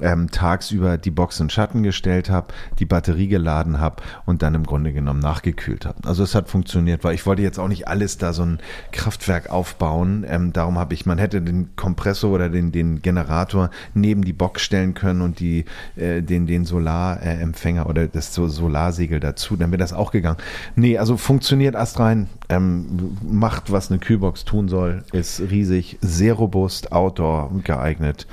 ähm, tagsüber die Box in Schatten gestellt habe, die Batterie geladen habe und dann im Grunde genommen nachgekühlt habe. Also es hat funktioniert, weil ich wollte jetzt auch nicht alles da so ein Kraftwerk aufbauen. Ähm, darum habe ich, man hätte den Kompressor oder den, den Generator neben die Box stellen können und die, äh, den, den Solarempfänger oder das so Solarsegel dazu, dann wäre das auch gegangen. Nee, also funktioniert astrein, ähm, macht, was eine Kühlbox tun soll, ist riesig, sehr robust, Outdoor geeignet.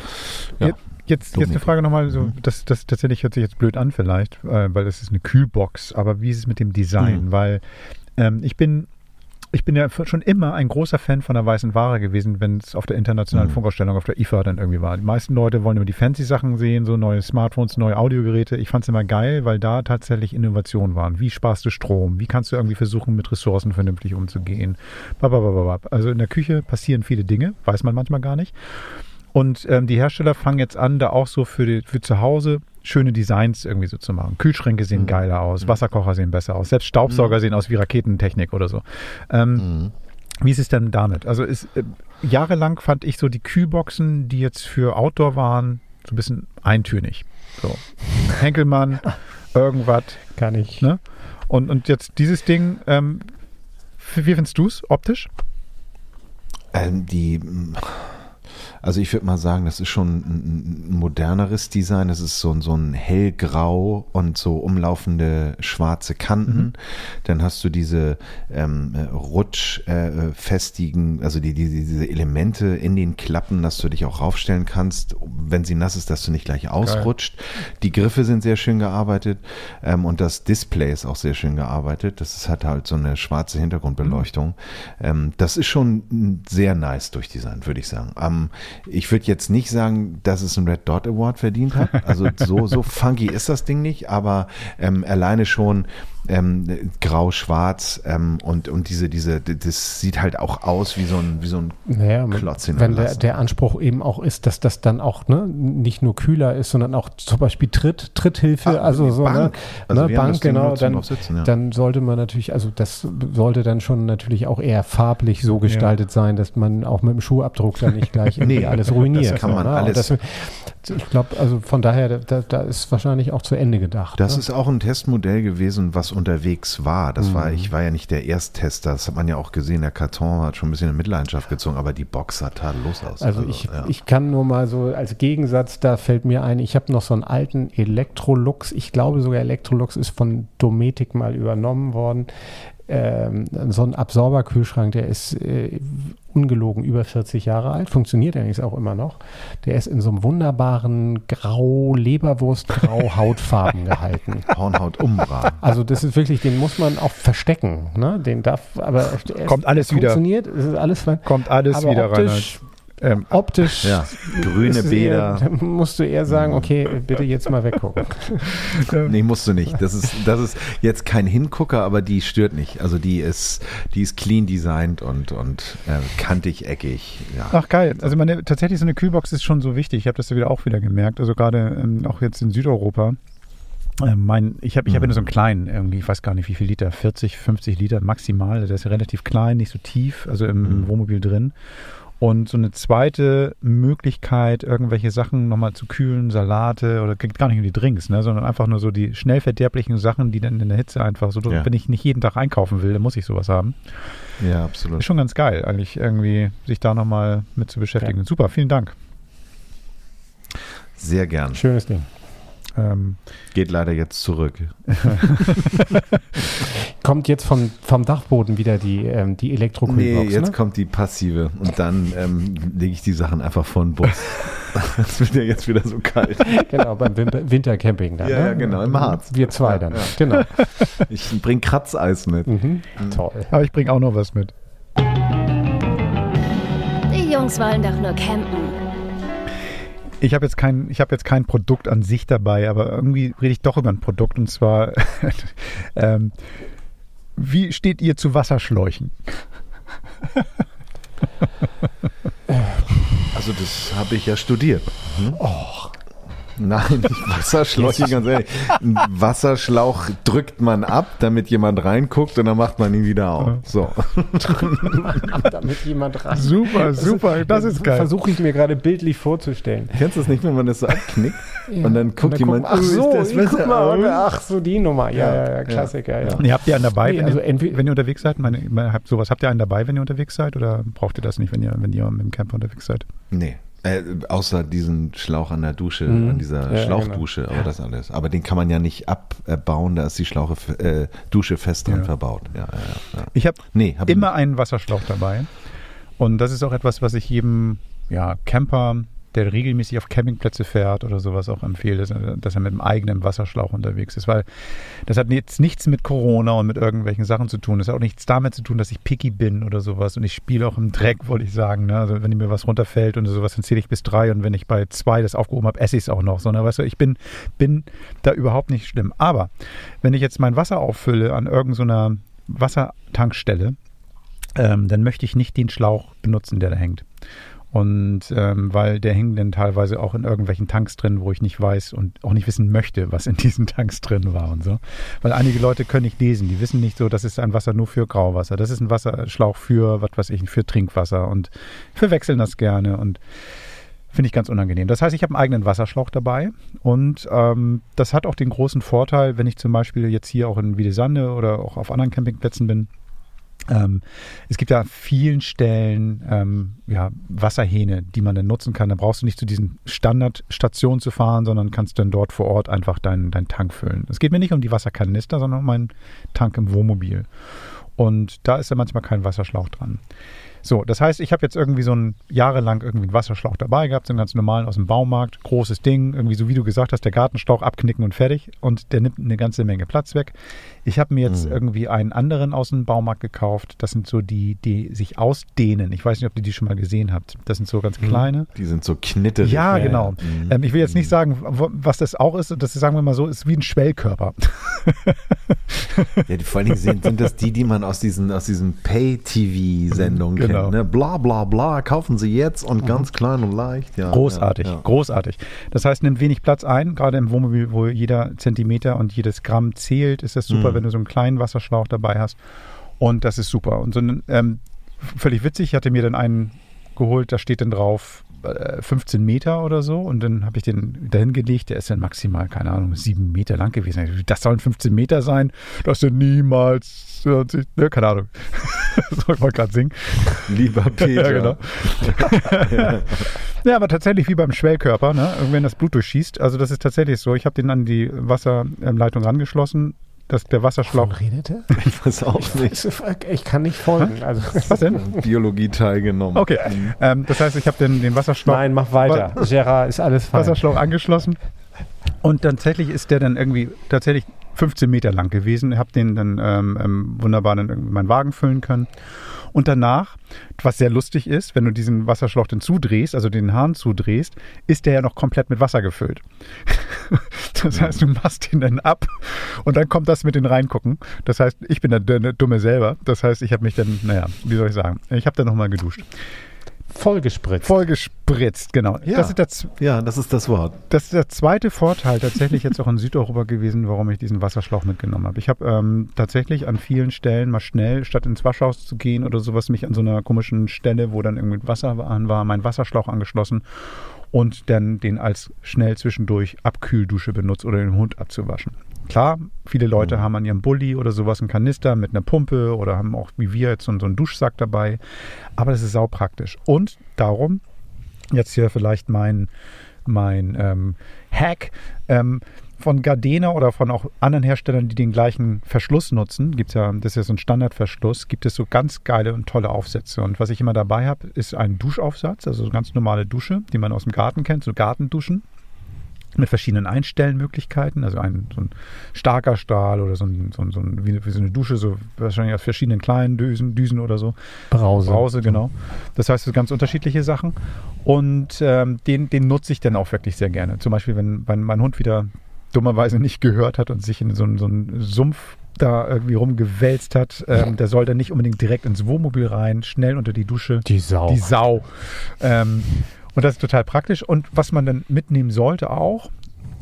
Ja. Jetzt, jetzt eine Frage nochmal, so, mhm. das, das tatsächlich hört sich jetzt blöd an vielleicht, äh, weil das ist eine Kühlbox, aber wie ist es mit dem Design? Mhm. Weil ähm, ich bin ich bin ja schon immer ein großer Fan von der weißen Ware gewesen, wenn es auf der internationalen mhm. Funkausstellung auf der IFA dann irgendwie war. Die meisten Leute wollen immer die fancy Sachen sehen, so neue Smartphones, neue Audiogeräte. Ich fand es immer geil, weil da tatsächlich Innovationen waren. Wie sparst du Strom? Wie kannst du irgendwie versuchen, mit Ressourcen vernünftig umzugehen? Also in der Küche passieren viele Dinge, weiß man manchmal gar nicht. Und ähm, die Hersteller fangen jetzt an, da auch so für, die, für zu Hause schöne Designs irgendwie so zu machen. Kühlschränke sehen mhm. geiler aus, mhm. Wasserkocher sehen besser aus, selbst Staubsauger mhm. sehen aus wie Raketentechnik oder so. Ähm, mhm. Wie ist es denn damit? Also ist, äh, jahrelang fand ich so die Kühlboxen, die jetzt für Outdoor waren, so ein bisschen eintönig. So. Henkelmann, irgendwas.
Kann ich.
Ne? Und, und jetzt dieses Ding, ähm, wie findest du es optisch?
Ähm, die also ich würde mal sagen, das ist schon ein, moderneres Design. Das ist so, so ein hellgrau und so umlaufende schwarze Kanten. Mhm. Dann hast du diese ähm, rutschfestigen, äh, also die, die, diese Elemente in den Klappen, dass du dich auch raufstellen kannst, wenn sie nass ist, dass du nicht gleich ausrutscht. Geil. Die Griffe sind sehr schön gearbeitet ähm, und das Display ist auch sehr schön gearbeitet. Das ist, hat halt so eine schwarze Hintergrundbeleuchtung. Mhm. Ähm, das ist schon sehr nice durchdesignt, würde ich sagen. Ähm, ich würde jetzt nicht sagen, dass es einen Red Dot Award verdient hat. Also so, so funky ist das Ding nicht, aber ähm, alleine schon ähm, grau-schwarz ähm, und, und diese, diese, das sieht halt auch aus wie so ein, wie so ein
naja, Klotz Wenn der, der Anspruch eben auch ist, dass das dann auch ne, nicht nur kühler ist, sondern auch zum Beispiel Tritt, Tritthilfe, ah, also so
Bank,
ne, also ne, Bank genau, dann, sitzen, ja. dann sollte man natürlich, also das sollte dann schon natürlich auch eher farblich so gestaltet ja. sein, dass man auch mit dem Schuhabdruck dann nicht gleich nee, alles ruiniert.
Das kann man so, ne? alles.
Das, ich glaube, also von daher, da, da, ist wahrscheinlich auch zu Ende gedacht.
Das ne? ist auch ein Testmodell gewesen, was unterwegs war. Das mhm. war, ich war ja nicht der Ersttester, das hat man ja auch gesehen. Der Karton hat schon ein bisschen in Mitleidenschaft gezogen, aber die Box sah tadellos aus.
Also, also ich, ja. ich kann nur mal so als Gegensatz, da fällt mir ein, ich habe noch so einen alten Electrolux, ich glaube sogar Electrolux ist von Dometic mal übernommen worden ähm, so ein Absorberkühlschrank, der ist äh, ungelogen über 40 Jahre alt, funktioniert eigentlich auch immer noch. Der ist in so einem wunderbaren Grau, Leberwurst-Grau Hautfarben gehalten.
Hornhaut Umbra.
Also das ist wirklich, den muss man auch verstecken. Ne? Den darf, aber er
Kommt alles wieder.
funktioniert, ist alles fein.
Kommt alles
aber
wieder rein.
Optisch,
Ähm,
optisch
Ja, grüne
es
Bäder.
Eher, musst du eher sagen, okay, bitte jetzt mal weggucken.
Nee, musst du nicht. Das ist, das ist jetzt kein Hingucker, aber die stört nicht. Also die ist, die ist clean designt und, und äh, kantig, eckig. Ja.
Ach geil. Also meine, tatsächlich so eine Kühlbox ist schon so wichtig. Ich habe das ja wieder auch wieder gemerkt. Also gerade ähm, auch jetzt in Südeuropa. Ähm, mein, ich habe ich hab ja nur so einen kleinen, irgendwie, ich weiß gar nicht wie viel Liter, 40, 50 Liter maximal. Der ist ja relativ klein, nicht so tief, also im, im Wohnmobil drin. Und so eine zweite Möglichkeit, irgendwelche Sachen nochmal zu kühlen, Salate oder geht gar nicht um die Drinks, ne, sondern einfach nur so die schnell verderblichen Sachen, die dann in der Hitze einfach so,
Ja.
wenn ich nicht jeden Tag einkaufen will, dann muss ich sowas haben.
ja, absolut.
Ist schon ganz geil, eigentlich irgendwie sich da nochmal mit zu beschäftigen. Super, vielen Dank.
Sehr gern.
Schönes Ding.
Ähm,
Geht leider jetzt zurück.
Kommt jetzt vom, vom Dachboden wieder die, ähm, die
Nee,
Elektrokühlbox,
jetzt
ne?
kommt die passive und dann ähm, lege ich die Sachen einfach vor den Bus. Es wird ja jetzt wieder so kalt.
Genau, beim Winter Wintercamping dann.
Ja,
ne?
ja, genau, im Harz.
Wir zwei dann.
Ja.
Genau.
Ich bring Kratzeis mit.
Mhm. Toll.
aber ich bringe auch noch was mit.
Die Jungs wollen doch nur campen.
Ich habe jetzt kein, ich habe jetzt kein Produkt an sich dabei, aber irgendwie rede ich doch über ein Produkt und zwar, ähm, wie steht ihr zu Wasserschläuchen?
Also das habe ich ja studiert. Nein, Wasserschläuche, ganz ehrlich. Ein Wasserschlauch drückt man ab, damit jemand reinguckt und dann macht man ihn wieder auf. So.
Damit jemand rein.
Super, super, das ist geil.
Versuche ich mir gerade bildlich vorzustellen.
Kennst du das nicht, wenn man das so abknickt? Und dann guckt jemand,
ach
oh, ist
so,
das
guck mal, ach so, die Nummer. Ja,
Ja,
ja, ja,
ja.
Klassiker, ja.
Nee, habt ihr einen dabei,
Nee,
wenn,
also
ihr, wenn ihr unterwegs seid? Meine, habt sowas, habt ihr einen dabei, wenn ihr unterwegs seid? Oder braucht ihr das nicht, wenn ihr, wenn ihr mit dem Camper unterwegs seid?
Nee. Äh, außer diesen Schlauch an der Dusche,
Mhm.
an dieser
Ja,
Schlauchdusche, aber das alles. Aber den kann man ja nicht abbauen, da ist die Schlauche, äh, Dusche fest dran
Ja.
verbaut. Ja.
Ich habe
Nee, hab
immer einen Wasserschlauch dabei. Und das ist auch etwas, was ich jedem ja, Camper, der regelmäßig auf Campingplätze fährt oder sowas auch empfehle, dass er, mit einem eigenen Wasserschlauch unterwegs ist. Weil das hat jetzt nichts mit Corona und mit irgendwelchen Sachen zu tun. Das hat auch nichts damit zu tun, dass ich picky bin oder sowas. Und ich spiele auch im Dreck, wollte ich sagen. Ne? Also wenn mir was runterfällt und sowas, dann zähle ich bis drei. Und wenn ich bei zwei das aufgehoben habe, esse ich es auch noch. Sondern weißt du, ich bin, bin da überhaupt nicht schlimm. Aber wenn ich jetzt mein Wasser auffülle an irgendeiner Wassertankstelle, ähm, dann möchte ich nicht den Schlauch benutzen, der da hängt. Und ähm, weil der hängt dann teilweise auch in irgendwelchen Tanks drin, wo ich nicht weiß und auch nicht wissen möchte, was in diesen Tanks drin war und so. Weil einige Leute können nicht lesen, die wissen nicht so, das ist ein Wasser nur für Grauwasser, das ist ein Wasserschlauch für, was weiß ich, für Trinkwasser und verwechseln das gerne und finde ich ganz unangenehm. Das heißt, ich habe einen eigenen Wasserschlauch dabei und ähm, das hat auch den großen Vorteil, wenn ich zum Beispiel jetzt hier auch in Wiedesande oder auch auf anderen Campingplätzen bin, ähm, es gibt ja an vielen Stellen ähm, ja, Wasserhähne, die man dann nutzen kann. Da brauchst du nicht zu diesen Standardstationen zu fahren, sondern kannst dann dort vor Ort einfach deinen deinen Tank füllen. Es geht mir nicht um die Wasserkanister, sondern um meinen Tank im Wohnmobil. Und da ist ja manchmal kein Wasserschlauch dran. So, das heißt, ich habe jetzt irgendwie so ein jahrelang irgendwie einen Wasserschlauch dabei gehabt, so einen ganz normalen aus dem Baumarkt, großes Ding, irgendwie so wie du gesagt hast, der Gartenschlauch abknicken und fertig und der nimmt eine ganze Menge Platz weg. Ich habe mir jetzt
Mhm.
irgendwie einen anderen aus dem Baumarkt gekauft. Das sind so die, die sich ausdehnen. Ich weiß nicht, ob ihr die schon mal gesehen habt. Das sind so ganz kleine.
Die sind so knitterig.
Ja, genau.
Mhm.
Ähm, ich will jetzt nicht sagen, wo- was das auch ist. Das ist, sagen wir mal so, ist wie ein Schwellkörper.
Ja, die, vor allen Dingen sind, sind das die, die man aus diesen, aus diesen Pay-TV-Sendungen
Genau.
kennt. Ne? Bla bla bla, kaufen Sie jetzt und ganz klein und leicht. Ja,
Großartig,
Ja, ja.
großartig. Das heißt, nimmt wenig Platz ein, gerade im Wohnmobil, wo jeder Zentimeter und jedes Gramm zählt, ist das super,
Mhm.
Wenn du so einen kleinen Wasserschlauch dabei hast. Und das ist super. Und so ein, ähm, völlig witzig, ich hatte mir dann einen geholt, da steht dann drauf äh, 15 Meter oder so und dann habe ich den dahin gelegt, der ist dann maximal, keine Ahnung, sieben Meter lang gewesen. Das sollen 15 Meter sein, das sind niemals, äh, ne, keine Ahnung. Soll ich mal gerade singen?
Lieber Peter.
Ja, genau. Ja, aber tatsächlich wie beim Schwellkörper, ne? wenn das Blut durchschießt. Also das ist tatsächlich so. Ich habe den an die Wasserleitung rangeschlossen. Dass der Wasserschlauch.
Wovon redete?
Ich weiß auch nicht.
Ich kann nicht folgen. Also,
Was denn?
Biologie teilgenommen.
Okay, ähm, das heißt, ich habe den, den Wasserschlauch,
nein, mach weiter. Gerard, ist alles fein.
Wasserschlauch angeschlossen und tatsächlich ist der dann irgendwie tatsächlich 15 Meter lang gewesen. Ich habe den dann ähm, ähm, wunderbar dann irgendwie in meinen Wagen füllen können. Und danach, was sehr lustig ist, wenn du diesen Wasserschlauch dann zudrehst, also den Hahn zudrehst, ist der ja noch komplett mit Wasser gefüllt. Das heißt, du machst ihn dann ab und dann kommt das mit den Reingucken. Das heißt, ich bin der, der Dumme selber. Das heißt, ich habe mich dann, naja, wie soll ich sagen, ich habe dann nochmal geduscht.
Vollgespritzt.
Voll gespritzt, genau.
Ja.
Das, ist der, z-
Ja, das ist das Wort.
das ist der zweite Vorteil tatsächlich jetzt auch in Südeuropa gewesen, warum ich diesen Wasserschlauch mitgenommen habe. Ich habe ähm, tatsächlich an vielen Stellen mal schnell, statt ins Waschhaus zu gehen oder sowas, mich an so einer komischen Stelle, wo dann irgendwie Wasser an war, meinen Wasserschlauch angeschlossen und dann den als schnell zwischendurch Abkühldusche benutzt oder den Hund abzuwaschen. Klar, viele Leute haben an ihrem Bulli oder sowas einen Kanister mit einer Pumpe oder haben auch wie wir jetzt so, so einen Duschsack dabei. Aber das ist saupraktisch. Und darum, jetzt hier vielleicht mein, mein ähm, Hack ähm, von Gardena oder von auch anderen Herstellern, die den gleichen Verschluss nutzen, gibt's ja, das ist ja so ein Standardverschluss, gibt es so ganz geile und tolle Aufsätze. Und was ich immer dabei habe, ist ein Duschaufsatz, also so ganz normale Dusche, die man aus dem Garten kennt, so Gartenduschen mit verschiedenen Einstellmöglichkeiten, also ein, so ein starker Stahl oder so, ein, so, ein, so, ein, wie, wie so eine Dusche, so wahrscheinlich aus verschiedenen kleinen Düsen, Düsen oder so.
Brause.
Brause, genau. Das heißt, sind ganz unterschiedliche Sachen. Und ähm, den, den nutze ich dann auch wirklich sehr gerne. Zum Beispiel, wenn, wenn mein Hund wieder dummerweise nicht gehört hat und sich in so, einen- so einen Sumpf da irgendwie rumgewälzt hat, ähm, der soll dann nicht unbedingt direkt ins Wohnmobil rein, schnell unter die Dusche.
Die Sau.
Die Sau. Ähm, und das ist total praktisch. Und was man dann mitnehmen sollte auch,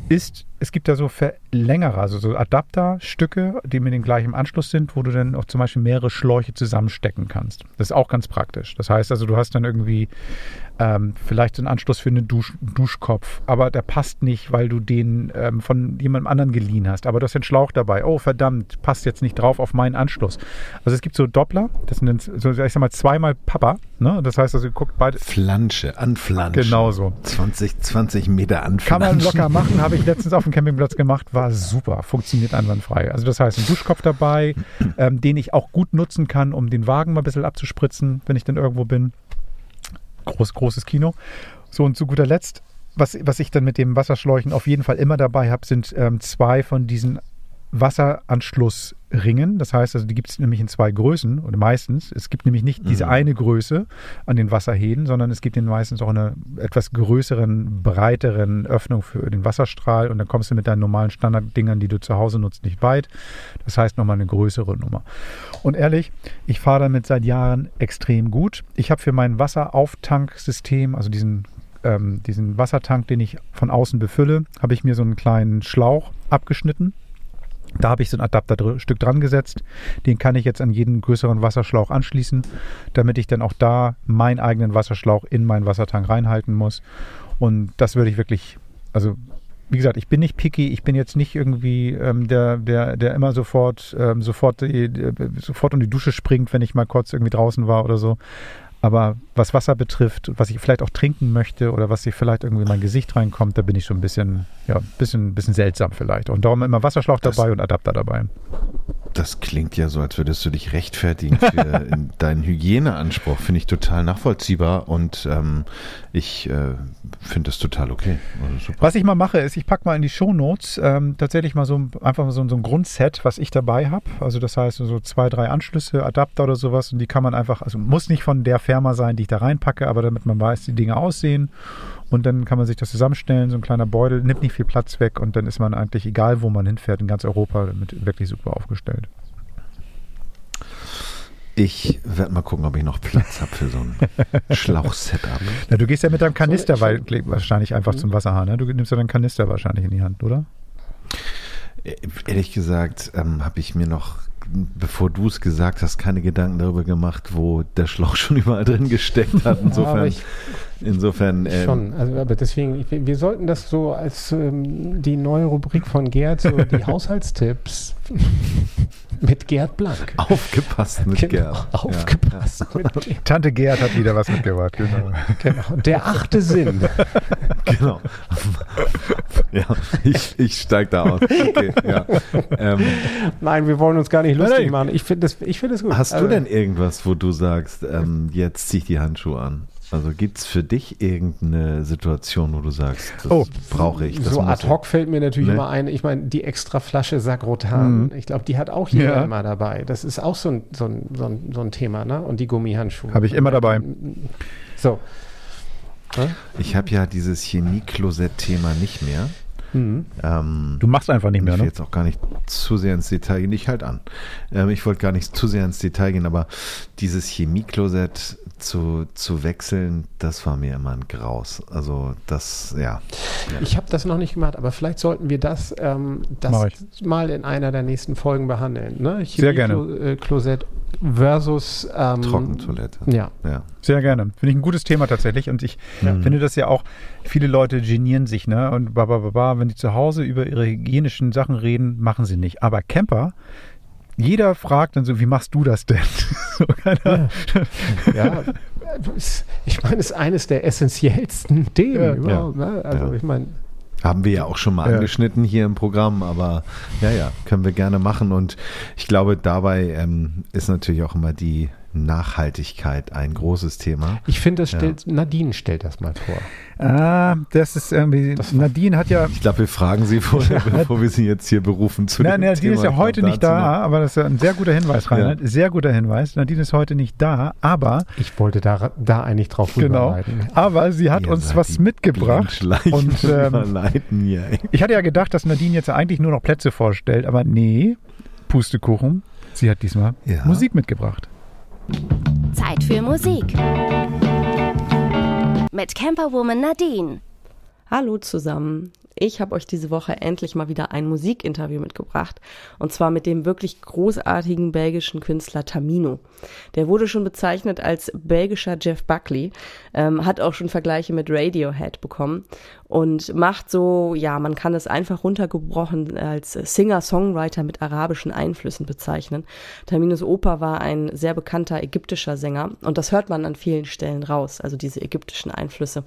ist, es gibt da so Verlängerer, also so Adapterstücke, die mit dem gleichen Anschluss sind, wo du dann auch zum Beispiel mehrere Schläuche zusammenstecken kannst. Das ist auch ganz praktisch. Das heißt also, du hast dann irgendwie ähm, vielleicht einen Anschluss für einen Dusch, Duschkopf, aber der passt nicht, weil du den ähm, von jemandem anderen geliehen hast. Aber du hast den Schlauch dabei. Oh, verdammt, passt jetzt nicht drauf auf meinen Anschluss. Also es gibt so Doppler, das sind so, ich sag mal, zweimal Papa. Ne? Das heißt also, guckt beide.
Flansche, anflanschen.
Genau so.
20, 20 Meter
Kann
anflanschen.
man locker machen, habe ich letztens auf dem Campingplatz gemacht, war super, funktioniert einwandfrei. Also das heißt, ein Duschkopf dabei, ähm, den ich auch gut nutzen kann, um den Wagen mal ein bisschen abzuspritzen, wenn ich dann irgendwo bin. Groß, großes Kino. So und zu guter Letzt, was, was ich dann mit dem Wasserschläuchen auf jeden Fall immer dabei habe, sind ähm, zwei von diesen Wasseranschlussringen. Das heißt, also die gibt es nämlich in zwei Größen oder meistens. Es gibt nämlich nicht diese eine Größe an den Wasserhähnen, sondern es gibt den meistens auch eine etwas größeren, breiteren Öffnung für den Wasserstrahl und dann kommst du mit deinen normalen Standarddingern, die du zu Hause nutzt, nicht weit. Das heißt nochmal eine größere Nummer. Und ehrlich, ich fahre damit seit Jahren extrem gut. Ich habe für mein Wasserauftanksystem, also diesen ähm, diesen Wassertank, den ich von außen befülle, habe ich mir so einen kleinen Schlauch abgeschnitten. Da habe ich so ein Adapterstück dran gesetzt. Den kann ich jetzt an jeden größeren Wasserschlauch anschließen, damit ich dann auch da meinen eigenen Wasserschlauch in meinen Wassertank reinhalten muss. Und das würde ich wirklich, also wie gesagt, ich bin nicht picky, ich bin jetzt nicht irgendwie ähm, der, der, der immer sofort, ähm, sofort, äh, sofort um die Dusche springt, wenn ich mal kurz irgendwie draußen war oder so. Aber was Wasser betrifft, was ich vielleicht auch trinken möchte oder was sich vielleicht irgendwie in mein Gesicht reinkommt, da bin ich schon ein bisschen, ja, ein bisschen, bisschen seltsam vielleicht. Und darum immer Wasserschlauch
Das-
dabei und Adapter dabei.
Das klingt ja so, als würdest du dich rechtfertigen für deinen Hygieneanspruch. Finde ich total nachvollziehbar und ähm, ich äh, finde das total okay. Also.
Was ich mal mache, ist, ich packe mal in die Shownotes ähm, tatsächlich mal so ein- einfach mal so, so ein Grundset, was ich dabei habe. Also das heißt so zwei, drei Anschlüsse, Adapter oder sowas und die kann man einfach, also muss nicht von der Firma sein, die ich da reinpacke, aber damit man weiß, wie die Dinge aussehen. Und dann kann man sich das zusammenstellen, so ein kleiner Beutel, nimmt nicht viel Platz weg und dann ist man eigentlich, egal wo man hinfährt, in ganz Europa damit wirklich super aufgestellt.
Ich werde mal gucken, ob ich noch Platz habe für so ein Schlauch-Setup.
Na, du gehst ja mit deinem Kanister
ich-
weil, wahrscheinlich einfach zum Wasserhahn, ne? Du nimmst ja deinen Kanister wahrscheinlich in die Hand, oder?
Äh, Ehrlich gesagt ähm, habe ich mir noch, bevor du es gesagt hast, keine Gedanken darüber gemacht, wo der Schlauch schon überall drin gesteckt hat. Insofern,
ich
insofern ähm,
Schon, also, aber deswegen, ich, wir sollten das so als ähm, die neue Rubrik von Gerd, so die Haushaltstipps. Mit Gerd Blank.
Aufgepasst mit
Genau,
Gerd.
Aufgepasst mit Gerd.
Tante Gerd hat wieder was mitgebracht, genau.
Genau. Der achte Sinn.
Ja, genau. ja, ich, ich steige da aus. Okay, ja. ähm,
Nein, wir wollen uns gar nicht
Nein,
lustig
nein.
machen. Ich finde das, ich find das gut.
hast du
Also,
denn irgendwas, wo du sagst, ähm, jetzt zieh ich die Handschuhe an? Also gibt es für dich irgendeine Situation, wo du sagst, das
Oh,
brauche ich? Das
so ad hoc fällt mir natürlich
Nee.
immer ein, ich meine, die extra Flasche Sagrotan, ich glaube, die hat auch jeder
Ja.
immer dabei. Das ist auch so ein, so ein, so ein, so ein Thema, ne? Und die Gummihandschuhe.
Habe ich immer dabei.
So.
Ich, ich habe ja dieses Chemie-Klosett-Thema nicht mehr.
Mhm.
Ähm,
Du machst einfach nicht mehr,
Ich will
ne?
jetzt auch gar nicht zu sehr ins Detail gehen. Ich halt an. Ähm, ich wollte gar nicht zu sehr ins Detail gehen, aber dieses Chemieklosett zu, zu wechseln, das war mir immer ein Graus. Also das, ja.
Ich habe das noch nicht gemacht, aber vielleicht sollten wir das, ähm, das mal in einer der nächsten Folgen behandeln. Ne?
Sehr gerne.
Äh, Klosett versus ähm,
Trockentoilette.
Ja.
Ja.
Sehr gerne. Finde ich ein gutes Thema tatsächlich. Und ich
Ja.
finde das ja auch, viele Leute genieren sich, ne? Und ba, ba, ba, ba, wenn die zu Hause über ihre hygienischen Sachen reden, machen sie nicht. Aber Camper, jeder fragt dann so, wie machst du das denn? so,
ja. es- Ich meine, es ist eines der essentiellsten Themen
Ja.
überhaupt. Ne? Also
Ja.
ich meine,
Haben wir ja auch schon mal
Ja.
angeschnitten hier im Programm, aber ja, ja, können wir gerne machen. Und ich glaube, dabei ähm, ist natürlich auch immer die Nachhaltigkeit ein großes Thema.
ich finde, das
Ja.
stellt, Nadine stellt das mal vor.
Ah, das ist irgendwie,
Das-
Nadine hat ja,
Ich glaube, wir fragen sie vorher, bevor wir sie jetzt hier berufen zu
Nein, Nadine
Thema.
ist ja heute nicht da,
noch-
aber das ist ja ein sehr guter Hinweis, Reinhard. Sehr guter Hinweis. Nadine ist heute nicht da, aber
Ich wollte da, da eigentlich drauf
genau, aber sie hat
Ihr
uns was mitgebracht. Und ähm,
hier,
ich hatte ja gedacht, dass Nadine jetzt eigentlich nur noch Plätze vorstellt, aber nee, Pustekuchen. Sie hat diesmal
Ja.
Musik mitgebracht.
Zeit für Musik. Mit Camperwoman Nadine.
Hallo zusammen. Ich habe euch diese Woche endlich mal wieder ein Musikinterview mitgebracht. Und zwar mit dem wirklich großartigen belgischen Künstler Tamino. Der wurde schon bezeichnet als belgischer Jeff Buckley, ähm, hat auch schon Vergleiche mit Radiohead bekommen und macht so, ja, man kann es einfach runtergebrochen als Singer-Songwriter mit arabischen Einflüssen bezeichnen. Taminos Opa war ein sehr bekannter ägyptischer Sänger und das hört man an vielen Stellen raus, also diese ägyptischen Einflüsse.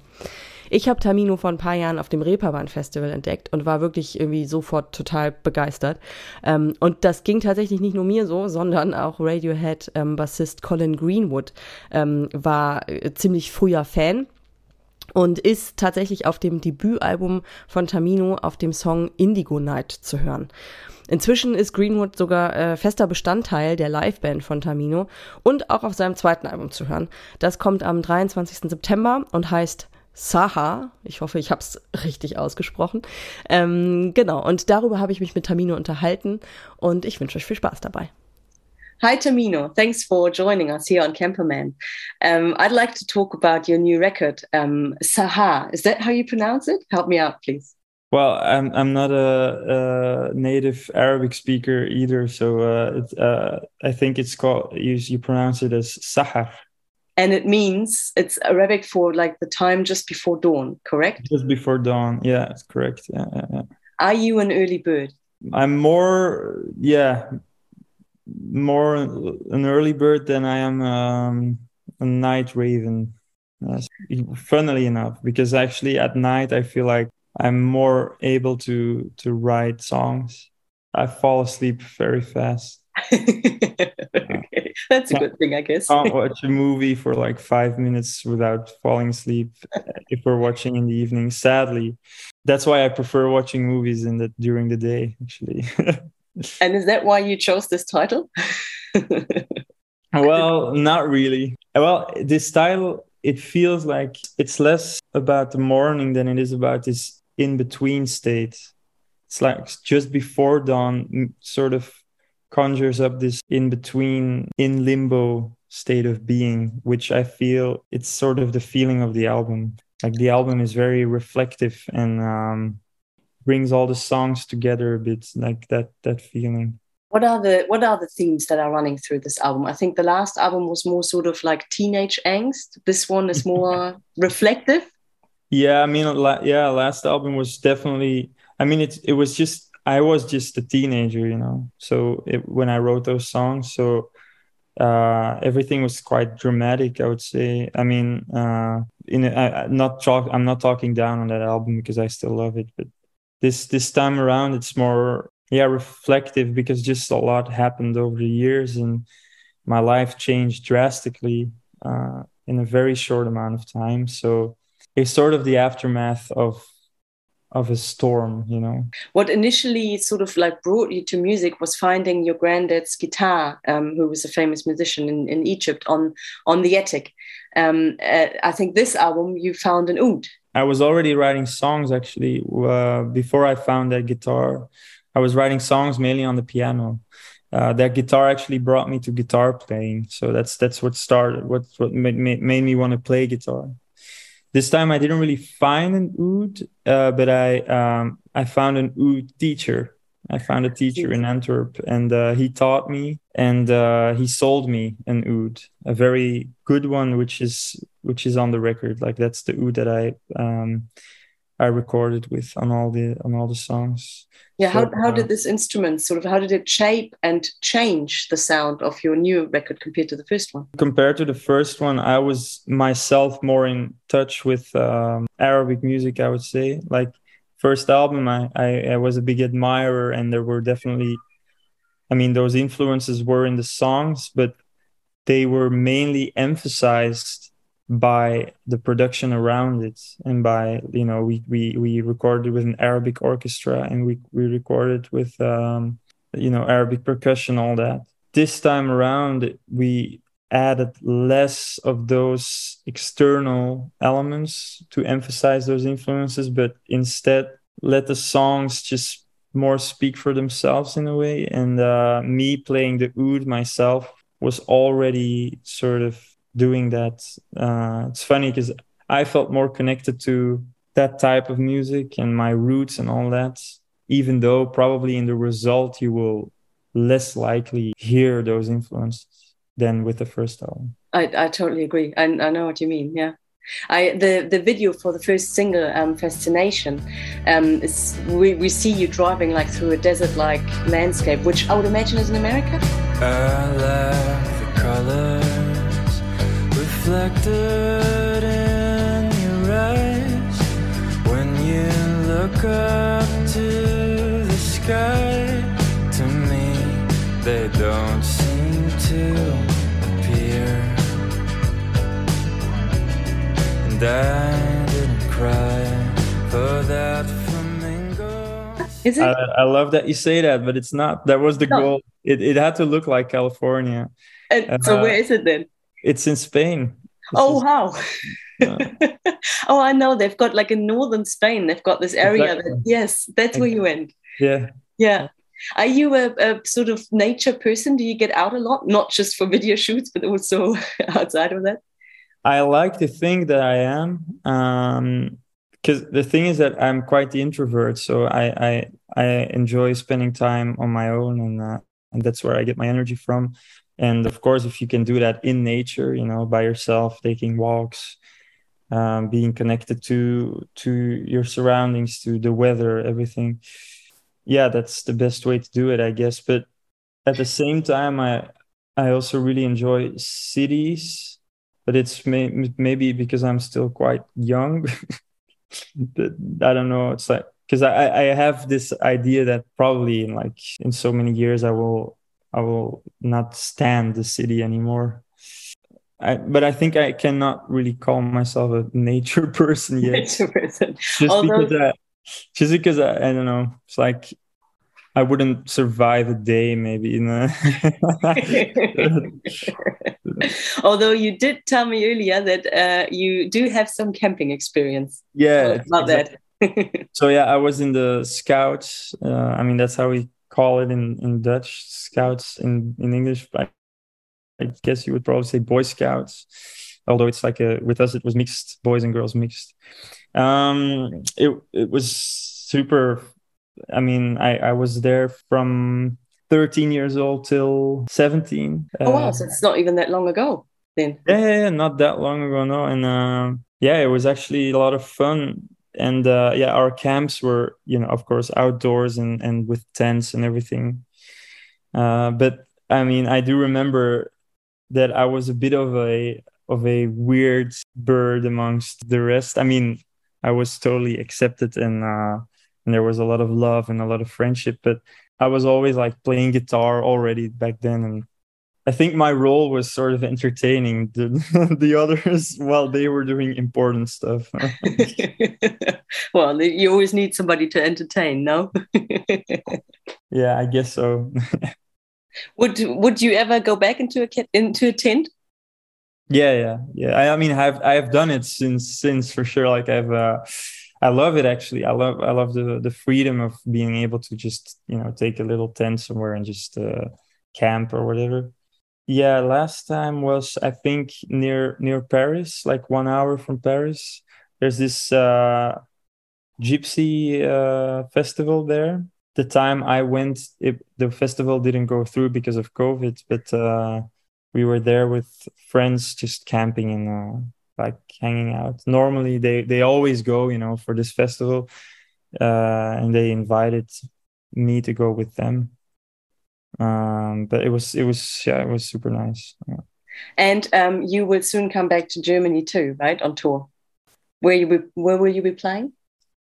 Ich habe Tamino vor ein paar Jahren auf dem Reeperbahn Festival entdeckt und war wirklich irgendwie sofort total begeistert. Ähm, und das ging tatsächlich nicht nur mir so, sondern auch Radiohead ähm, Colin Greenwood ähm, war äh, ziemlich früher Fan und ist tatsächlich auf dem Debütalbum von Tamino auf dem Song Indigo Night zu hören. Inzwischen ist Greenwood sogar äh, fester Bestandteil der Liveband von Tamino und auch auf seinem zweiten Album zu hören. Das kommt am 23. September und heißt Saha. Ich hoffe, ich habe es richtig ausgesprochen. Ähm, genau, und darüber habe ich mich mit Tamino unterhalten und ich wünsche euch viel Spaß dabei.
Hi, Tamino. Thanks for joining us here on Camperman. Um, I'd like to talk about your new record, um, Saha. Is that how you pronounce it? Help me out, please.
Well, I'm I'm not a, a native Arabic speaker either, so uh, it, uh, I think it's called you, you pronounce it as sahar,
And it means it's Arabic for like the time just before dawn, correct?
just before dawn. Yeah, that's correct. Yeah, yeah, yeah.
Are you an early bird?
I'm more yeah, more an early bird than I am um, a night raven. Yes. Funnily enough, because actually at night I feel like I'm more able to to write songs. I fall asleep very fast.
okay. That's a good thing, I guess.
can't watch a movie for like five minutes without falling asleep eh, if we're watching in the evening. Sadly, that's why I prefer watching movies in the during the day. Actually,
and is that why you chose this title?
well, not really. Well, this title it feels like it's less about the morning than it is about this in between state. It's like just before dawn, sort of conjures up this in between, in limbo state of being, which I feel it's sort of the feeling of the album. Like the album is very reflective and um, brings all the songs together a bit, like that that feeling.
what are the what are the themes that are running through this album? I think the last album was more sort of like teenage angst. This one is more reflective.
Yeah, I mean, yeah, last album was definitely. I mean, it it was just I was just a teenager, you know. So it, when I wrote those songs, so uh, everything was quite dramatic. I would say. I mean, uh, in a, I, not talk. I'm not talking down on that album because I still love it, but this this time around, it's more yeah reflective because just a lot happened over the years and my life changed drastically uh, in a very short amount of time. So it's sort of the aftermath of of a storm, you know.
What initially sort of like brought you to music was finding your granddad's guitar, um, who was a famous musician in, in Egypt, on on the attic. Um, uh, I think this album you found an oud.
I was already writing songs actually uh, before I found that guitar. I was writing songs mainly on the piano. Uh, that guitar actually brought me to guitar playing, so that's that's what started. What what made, made me want to play guitar this time I didn't really find an oud, uh, but I um, I found an oud teacher. I found a teacher in Antwerp, and uh, he taught me, and uh, he sold me an oud, a very good one, which is which is on the record. Like that's the oud that I um, I recorded with on all the on all the songs.
Yeah, so, how, how did uh, this instrument sort of how did it shape and change the sound of your new record compared to the first one?
Compared to the first one, I was myself more in touch with um, Arabic music. I would say, like first album, I, I I was a big admirer, and there were definitely, I mean, those influences were in the songs, but they were mainly emphasized by the production around it and by you know we we we recorded with an arabic orchestra and we we recorded with um you know arabic percussion all that. This time around we added less of those external elements to emphasize those influences but instead let the songs just more speak for themselves in a way. And uh, me playing the oud myself was already sort of doing that. Uh, it's funny because I felt more connected to that type of music and my roots and all that, even though probably in the result you will less likely hear those influences than with the first album.
I, I totally agree. I, I know what you mean. Yeah. I, the the video for the first single, um, "Fascination," um, we, we see you driving like through a desert-like landscape, which I would imagine is in America. Reflected in your eyes when you look up to the sky. To me, they don't seem to appear. And I didn't cry for that flamingo. Is it? I,
I, love that you say that, but it's not. That was the no. goal. It, it had to look like California.
And uh, so, where is it then?
It's in Spain.
Oh, wow. Yeah. oh, I know. They've got like in northern Spain, they've got this area exactly. that, yes, that's where you went.
Yeah.
Yeah. Are you a, a, sort of nature person? Do you get out a lot? Not just for video shoots, but also outside of that?
I like to think that I am. Um, because the thing is that I'm quite the introvert, so I I, I enjoy spending time on my own, and uh, and that's where I get my energy from and of course if you can do that in nature you know by yourself taking walks um, being connected to to your surroundings to the weather everything yeah that's the best way to do it i guess. But at the same time i i also really enjoy cities but it's may, maybe because i'm still quite young. But i don't know it's like because I, I have this idea that probably in like in so many years i will I will not stand the city anymore. I, but I think I cannot really call myself a nature person yet. Nature person. Just Although... because I, just because I, I don't know. It's like I wouldn't survive a day, maybe. You know?
Although you did tell me earlier that uh, you do have some camping experience.
Yeah,
about exactly.
that. so yeah, I was in the scouts. Uh, I mean, that's how we call it in, in Dutch, scouts in, in English. I, I guess you would probably say Boy Scouts, although it's like a, with us, it was mixed, boys and girls mixed. Um, it, it was super. I mean, I, I was there from 13 years old till 17.
Oh, wow. Uh, so it's not even that long ago then.
Yeah, yeah, yeah not that long ago, no. And uh, yeah, it was actually a lot of fun and uh, yeah, our camps were, you know, of course, outdoors and and with tents and everything. Uh, but I mean, I do remember that I was a bit of a of a weird bird amongst the rest. I mean, I was totally accepted and uh, and there was a lot of love and a lot of friendship, but I was always like playing guitar already back then and I think my role was sort of entertaining the, the others while they were doing important stuff.
well, you always need somebody to entertain, no?
yeah, I guess so.
would Would you ever go back into a into a tent?
Yeah, yeah, yeah. I, I mean, I've I've done it since since for sure. Like I've. Uh, I love it actually. I love I love the the freedom of being able to just you know take a little tent somewhere and just uh, camp or whatever. Yeah, last time was I think near near Paris, like one hour from Paris. There's this uh, gypsy uh, festival there. The time I went, it, the festival didn't go through because of COVID, but uh, we were there with friends, just camping and uh, like hanging out. Normally, they they always go, you know, for this festival, uh, and they invited me to go with them um, but it was it was yeah it was super nice. Yeah.
and um, you will soon come back to germany too right on tour? Where you be, where will you be playing?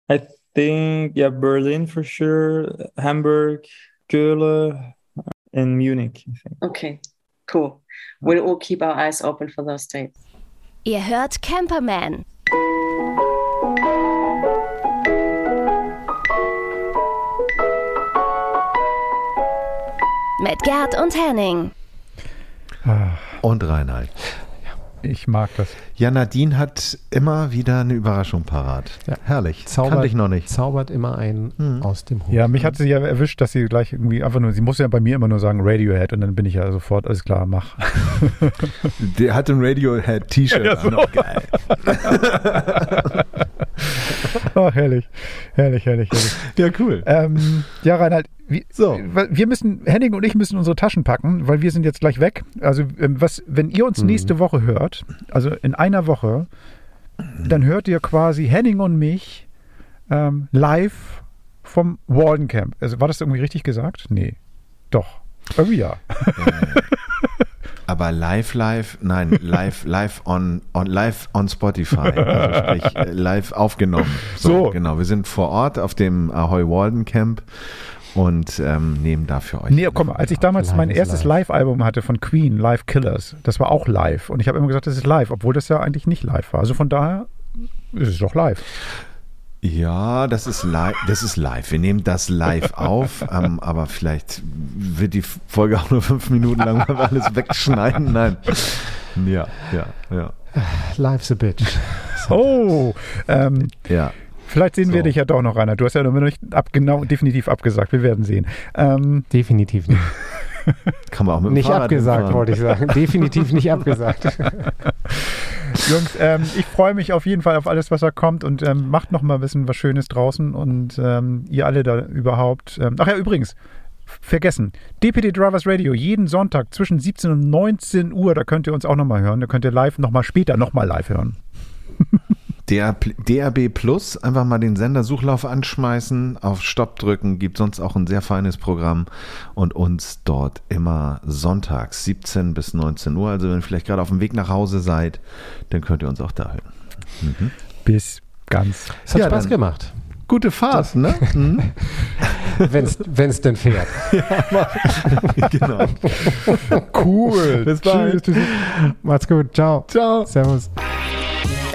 I think yeah berlin for sure hamburg Köln, and munich
okay cool. We'll all keep our eyes open for those dates.
Ihr hört camperman mit Gerd und Henning.
Und Reinhard.
Ich mag das.
Ja, Nadine hat immer wieder eine Überraschung parat. Ja. Herrlich. Zaubert, Kannte ich noch nicht.
Zaubert immer einen mhm. aus dem Hut.
Ja, mich hat sie ja erwischt, dass sie gleich irgendwie einfach nur, sie muss ja bei mir immer nur sagen Radiohead und dann bin ich ja sofort, alles klar, mach.
Der hat ein Radiohead-T-Shirt ja, so. an. Geil.
oh, herrlich. Herrlich, herrlich, herrlich.
Ja, cool.
Ähm, ja, Reinhard, wie, so. wir müssen, Henning und ich müssen unsere Taschen packen, weil wir sind jetzt gleich weg. Also, ähm, was, wenn ihr uns mhm. nächste Woche hört, also in einer Woche, dann hört ihr quasi Henning und mich ähm, live vom Walden Camp. Also, war das irgendwie richtig gesagt? Nee. Doch. Irgendwie ja.
Aber live, live, nein, live, live on, on live on Spotify, also sprich äh, live aufgenommen. So, so, genau. Wir sind vor Ort auf dem Ahoy Walden Camp und ähm, nehmen dafür euch.
Nee, komm, als ich damals live mein erstes Live-Album hatte von Queen, Live Killers, das war auch live. Und ich habe immer gesagt, das ist live, obwohl das ja eigentlich nicht live war. Also von daher ist es doch live.
Ja, das ist live. Das ist live. Wir nehmen das live auf, ähm, aber vielleicht wird die Folge auch nur fünf Minuten lang, weil wir alles wegschneiden. Nein. Ja, ja, ja.
Life's a bitch.
Oh, ähm, ja. Vielleicht sehen so. wir dich ja doch noch, Rainer. Du hast ja noch nicht ab, genau, definitiv abgesagt. Wir werden sehen.
Ähm, definitiv nicht.
Kann man auch mit
Nicht Fahrrad abgesagt, fahren. wollte ich sagen. Definitiv nicht abgesagt.
Jungs, ähm, ich freue mich auf jeden Fall auf alles, was da kommt und ähm, macht noch mal ein bisschen was Schönes draußen und ähm, ihr alle da überhaupt. Ähm, ach ja, übrigens, vergessen. DPD Drivers Radio, jeden Sonntag zwischen 17 und 19 Uhr, da könnt ihr uns auch noch mal hören. Da könnt ihr live noch mal später noch mal live hören.
DRB Plus, einfach mal den Sendersuchlauf anschmeißen, auf Stopp drücken, gibt sonst auch ein sehr feines Programm und uns dort immer sonntags 17 bis 19 Uhr. Also wenn ihr vielleicht gerade auf dem Weg nach Hause seid, dann könnt ihr uns auch da hören.
Mhm. Bis ganz.
Es hat ja, Spaß gemacht.
Gute Fahrt, das, ne? Mhm.
Wenn es denn fährt.
ja, genau. Cool.
Bis bald. Tschüss. Macht's gut. Ciao.
Ciao.
Servus.